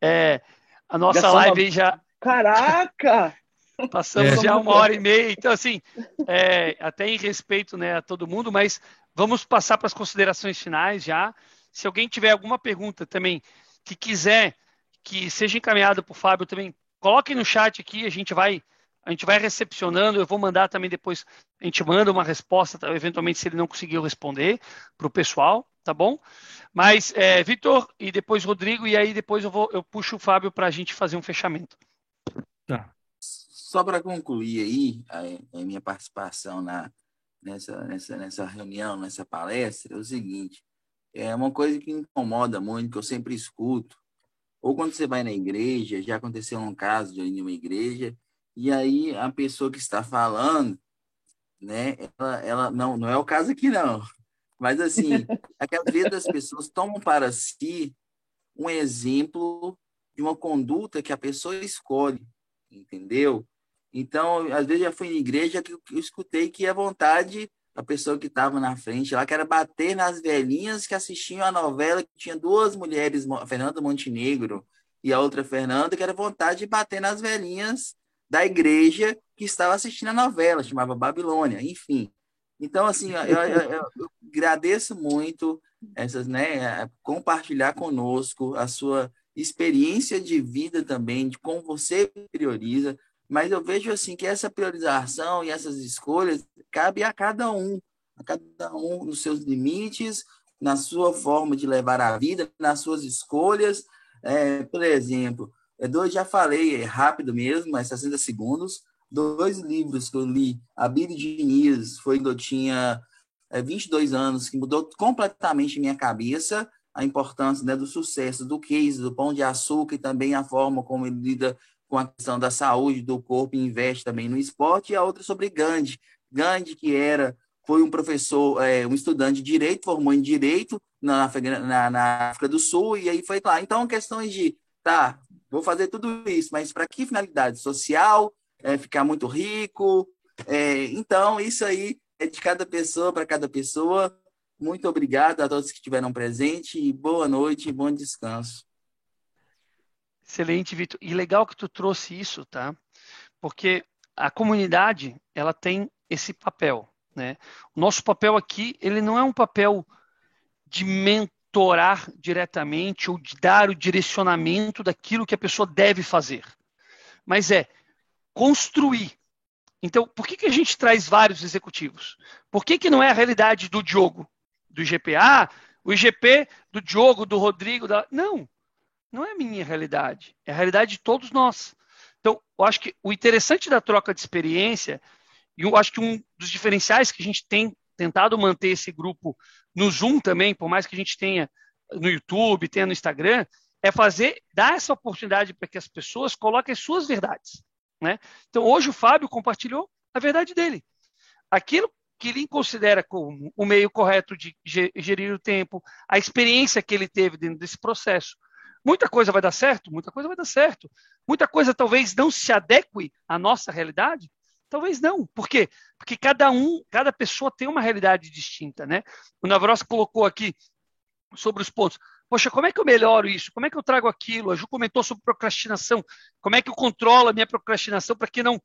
é, a nossa já live uma... já. Caraca! [LAUGHS] Passamos é. já uma hora e meia. Então, assim, é, até em respeito né, a todo mundo, mas vamos passar para as considerações finais já. Se alguém tiver alguma pergunta também que quiser que seja encaminhada para o Fábio também, coloque no chat aqui, a gente vai a gente vai recepcionando, eu vou mandar também depois, a gente manda uma resposta, eventualmente se ele não conseguiu responder para o pessoal, tá bom? Mas, é, Vitor e depois Rodrigo, e aí depois eu, vou, eu puxo o Fábio para a gente fazer um fechamento. Tá. Só para concluir aí a, a, minha participação na, nessa, nessa, nessa reunião, nessa palestra, é o seguinte: é uma coisa que incomoda muito, que eu sempre escuto, ou quando você vai na igreja, já aconteceu um caso de uma igreja, e aí a pessoa que está falando, né, ela, ela não, não é o caso aqui não, mas, assim, aquela vezes as pessoas tomam para si um exemplo de uma conduta que a pessoa escolhe, entendeu? Então, às vezes já fui em igreja que eu escutei que a vontade a pessoa que estava na frente lá, que era bater nas velhinhas que assistiam a novela, que tinha duas mulheres, a Fernanda Montenegro e a outra Fernanda, que era vontade de bater nas velhinhas da igreja que estava assistindo a novela, chamava Babilônia, enfim. Então, assim, eu, eu, eu, agradeço muito essas, né, compartilhar conosco a sua experiência de vida também, de como você prioriza, mas eu vejo assim que essa priorização e essas escolhas cabe a cada um, a cada um nos seus limites, na sua forma de levar a vida, nas suas escolhas. É, por exemplo, eu já falei, é rápido mesmo, mas 60 segundos, dois livros que eu li. A Bíblia de Diniz foi quando eu tinha é, 22 anos, que mudou completamente minha cabeça, a importância né, do sucesso do case, do pão de açúcar e também a forma como ele lida com a questão da saúde do corpo e investe também no esporte, e a outra sobre Gandhi. Gandhi, que era foi um professor, é, um estudante de direito, formou em direito na na, na África do Sul, e aí foi lá. Então, questões de, tá, vou fazer tudo isso, mas para que finalidade? Social, é, ficar muito rico. É, então, isso aí é de cada pessoa para cada pessoa. Muito obrigado a todos que estiveram presentes e boa noite e bom descanso. Excelente, Vitor. E legal que tu trouxe isso, tá? Porque a comunidade, ela tem esse papel, né? O nosso papel aqui, ele não é um papel de mentorar diretamente ou de dar o direcionamento daquilo que a pessoa deve fazer. Mas é construir. Então, por que, que a gente traz vários executivos? Por que, que não é a realidade do Diogo, do IGPA, o IGP do Diogo, do Rodrigo? Da... Não, não é a minha realidade. É a realidade de todos nós. Então, eu acho que o interessante da troca de experiência, e eu acho que um dos diferenciais que a gente tem tentado manter esse grupo no Zoom também, por mais que a gente tenha no YouTube, tenha no Instagram, é fazer, dar essa oportunidade para que as pessoas coloquem suas verdades. Né? Então, hoje o Fábio compartilhou a verdade dele. Aquilo que ele considera como o meio correto de gerir o tempo, a experiência que ele teve dentro desse processo. Muita coisa vai dar certo, muita coisa vai dar certo. Muita coisa talvez não se adeque à nossa realidade, talvez não. Por quê? Porque cada um, cada pessoa tem uma realidade distinta, né? O Navros colocou aqui sobre os pontos. Poxa, como é que eu melhoro isso? Como é que eu trago aquilo? A Ju comentou sobre procrastinação. Como é que eu controlo a minha procrastinação para que não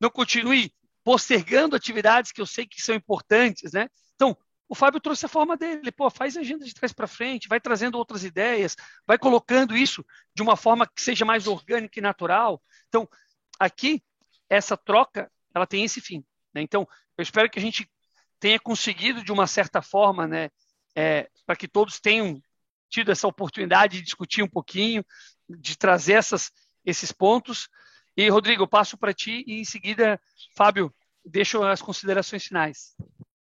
não continue postergando atividades que eu sei que são importantes, né? Então, o Fábio trouxe a forma dele, pô, faz agenda de trás para frente, vai trazendo outras ideias, vai colocando isso de uma forma que seja mais orgânica e natural. Então, aqui, essa troca, ela tem esse fim. Né? Então, eu espero que a gente tenha conseguido, de uma certa forma, né, é, para que todos tenham tido essa oportunidade de discutir um pouquinho, de trazer essas, esses pontos. E, Rodrigo, eu passo para ti e, em seguida, Fábio, deixo as considerações finais.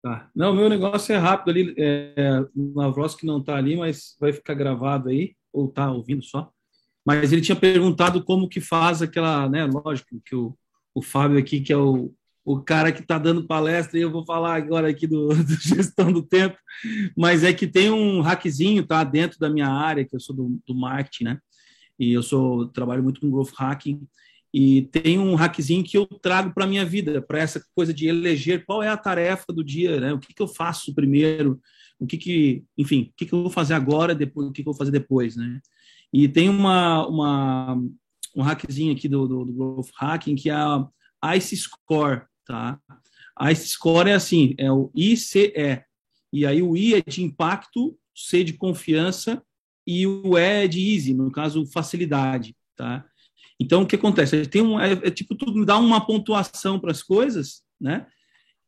Tá. Não, meu negócio é rápido ali. É, o Navroski não está ali, mas vai ficar gravado aí, ou está ouvindo só. Mas ele tinha perguntado como que faz aquela, né? Lógico que o, o Fábio aqui, que é o, o cara que está dando palestra, e eu vou falar agora aqui do, [LAUGHS] do, gestão do tempo, mas é que tem um hackzinho, tá? Dentro da minha área, que eu sou do, do marketing, né? E eu sou trabalho muito com growth hacking. E tem um hackzinho que eu trago para a minha vida, para essa coisa de eleger qual é a tarefa do dia, né? O que, que eu faço primeiro, o que que, enfim, o que, que eu vou fazer agora, depois, o que, que eu vou fazer depois, né? E tem uma, uma um hackzinho aqui do, do, do Growth Hacking que é a ICE Score, tá? A Score é assim, é o ICE. E aí o I é de impacto, C de confiança e o E é de easy, no caso, facilidade, tá? Então, o que acontece? Tem um, é, é tipo, tu dá uma pontuação para as coisas, né?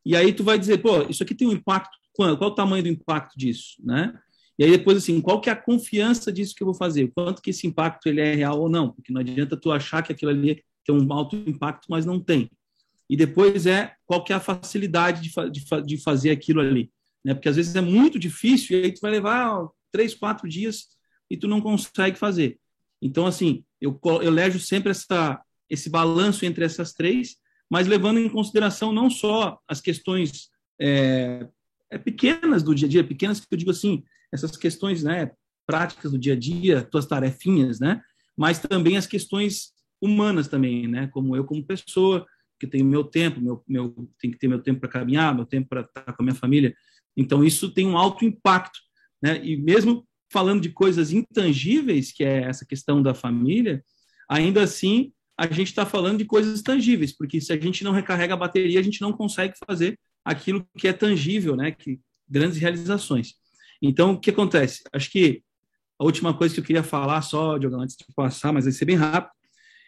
E aí tu vai dizer, pô, isso aqui tem um impacto, qual, qual o tamanho do impacto disso, né? E aí depois, assim, qual que é a confiança disso que eu vou fazer? Quanto que esse impacto ele é real ou não? Porque não adianta tu achar que aquilo ali tem um alto impacto, mas não tem. E depois é qual que é a facilidade de, fa de, fa de fazer aquilo ali. Né? Porque às vezes é muito difícil e aí tu vai levar ó, três, quatro dias e tu não consegue fazer. Então, assim, eu, eu elejo sempre essa, esse balanço entre essas três, mas levando em consideração não só as questões é, é, pequenas do dia a dia, pequenas que eu digo assim, essas questões né, práticas do dia a dia, tuas tarefinhas, né, mas também as questões humanas também, né, como eu como pessoa, que tenho meu tempo, meu, meu tem que ter meu tempo para caminhar, meu tempo para estar com a minha família. Então isso tem um alto impacto, né? E mesmo falando de coisas intangíveis, que é essa questão da família, ainda assim a gente está falando de coisas tangíveis, porque se a gente não recarrega a bateria, a gente não consegue fazer aquilo que é tangível, né? Que grandes realizações. Então, o que acontece? Acho que a última coisa que eu queria falar, só, Diogo, antes de passar, mas vai ser bem rápido,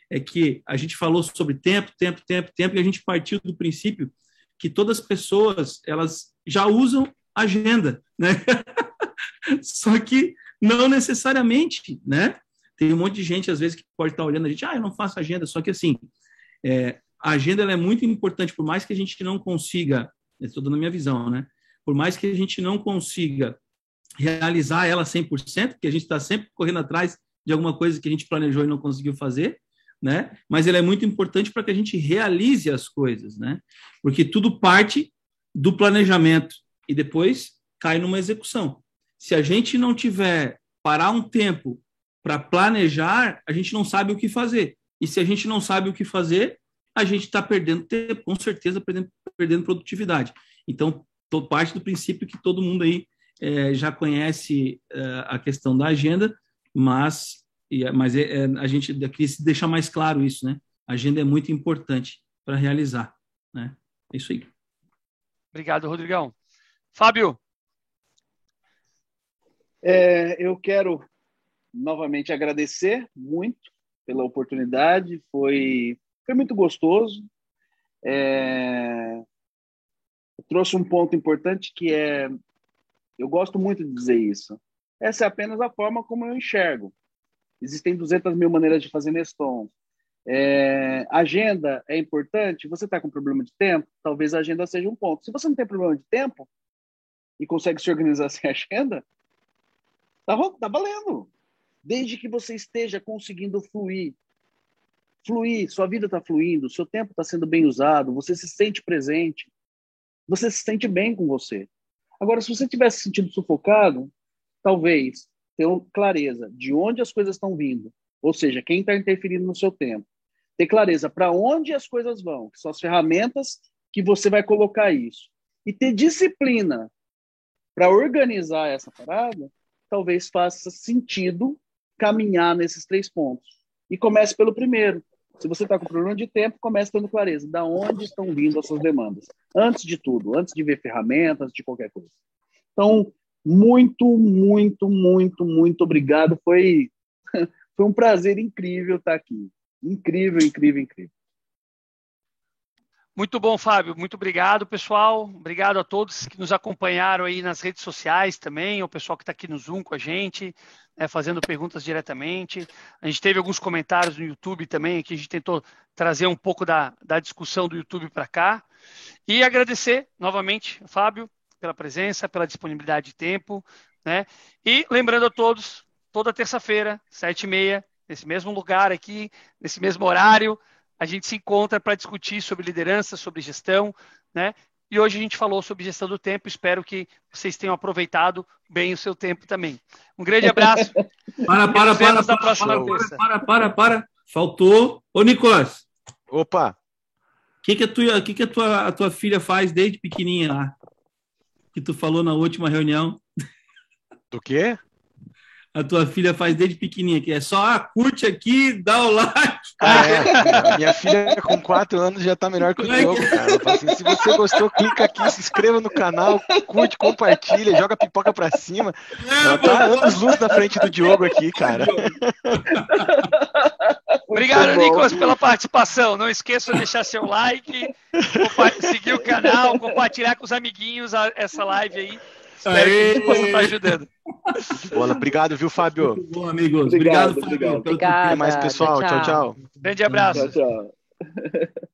é que a gente falou sobre tempo, tempo, tempo, tempo, e a gente partiu do princípio que todas as pessoas elas já usam agenda, né? [LAUGHS] Só que não necessariamente, né? Tem um monte de gente, às vezes, que pode estar olhando a gente, ah, eu não faço agenda. Só que, assim, é, a agenda é muito importante, por mais que a gente não consiga, estou dando a minha visão, né? Por mais que a gente não consiga realizar ela 100%, porque a gente está sempre correndo atrás de alguma coisa que a gente planejou e não conseguiu fazer, né? Mas ela é muito importante para que a gente realize as coisas, né? Porque tudo parte do planejamento e depois cai numa execução. Se a gente não tiver parar um tempo para planejar, a gente não sabe o que fazer. E se a gente não sabe o que fazer, a gente está perdendo tempo, com certeza perdendo, perdendo produtividade. Então, tô, parte do princípio que todo mundo aí é, já conhece é, a questão da agenda, mas, é, mas é, é, a gente queria deixar mais claro isso, né? A agenda é muito importante para realizar, né? É isso aí. Obrigado, Rodrigão. Fábio, é, eu quero novamente agradecer muito pela oportunidade, foi, foi muito gostoso. É, trouxe um ponto importante que é, eu gosto muito de dizer isso, essa é apenas a forma como eu enxergo. Existem 200 mil maneiras de fazer Neston. É, agenda é importante? Você está com problema de tempo? Talvez a agenda seja um ponto. Se você não tem problema de tempo, e consegue se organizar [LAUGHS] sem agenda, tá, tá valendo. Desde que você esteja conseguindo fluir. Fluir, sua vida está fluindo, seu tempo está sendo bem usado, você se sente presente, você se sente bem com você. Agora, se você estiver se sentindo sufocado, talvez ter clareza de onde as coisas estão vindo, ou seja, quem está interferindo no seu tempo, ter clareza para onde as coisas vão, que são as ferramentas que você vai colocar isso, e ter disciplina para organizar essa parada, talvez faça sentido caminhar nesses três pontos. E comece pelo primeiro. Se você está com problema de tempo, comece tendo clareza da onde estão vindo as suas demandas. Antes de tudo, antes de ver ferramentas, de qualquer coisa. Então, muito, muito, muito, muito obrigado. Foi, [LAUGHS] foi um prazer incrível estar aqui. Incrível, incrível, incrível. Muito bom, Fábio. Muito obrigado, pessoal. Obrigado a todos que nos acompanharam aí nas redes sociais também, o pessoal que está aqui no Zoom com a gente, né, fazendo perguntas diretamente. A gente teve alguns comentários no YouTube também, que a gente tentou trazer um pouco da, da discussão do YouTube para cá. E agradecer novamente, Fábio, pela presença, pela disponibilidade de tempo. Né? E lembrando a todos, toda terça-feira, sete e meia, nesse mesmo lugar aqui, nesse mesmo horário, a gente se encontra para discutir sobre liderança, sobre gestão, né? E hoje a gente falou sobre gestão do tempo. Espero que vocês tenham aproveitado bem o seu tempo também. Um grande [LAUGHS] abraço. para, para, para, para, próxima para, para, para, para, Faltou. Ô, Nicolas. Opa. O que, que, a, tua, que, que a, tua, a tua filha faz desde pequenininha lá? Que tu falou na última reunião. Do quê? A tua filha faz desde pequenininha, que é só ah, curte aqui, dá o like. Ah, é. [LAUGHS] Minha filha com quatro anos já tá melhor que o Diogo, cara. Assim, se você gostou, clica aqui, se inscreva no canal, curte, compartilha, joga pipoca pra cima. É, Ela tá anos luz na frente do Diogo aqui, cara. [LAUGHS] Obrigado, Nicolas, pela participação. Não esqueça de deixar seu like, seguir o canal, compartilhar com os amiguinhos essa live aí. Espero que possa estar ajudando. Bola, obrigado, viu, Fábio? Muito bom, amigos. Obrigado, obrigado Fábio. Obrigado. Até mais, pessoal. Tchau, tchau. tchau. Grande abraço. Tchau, tchau.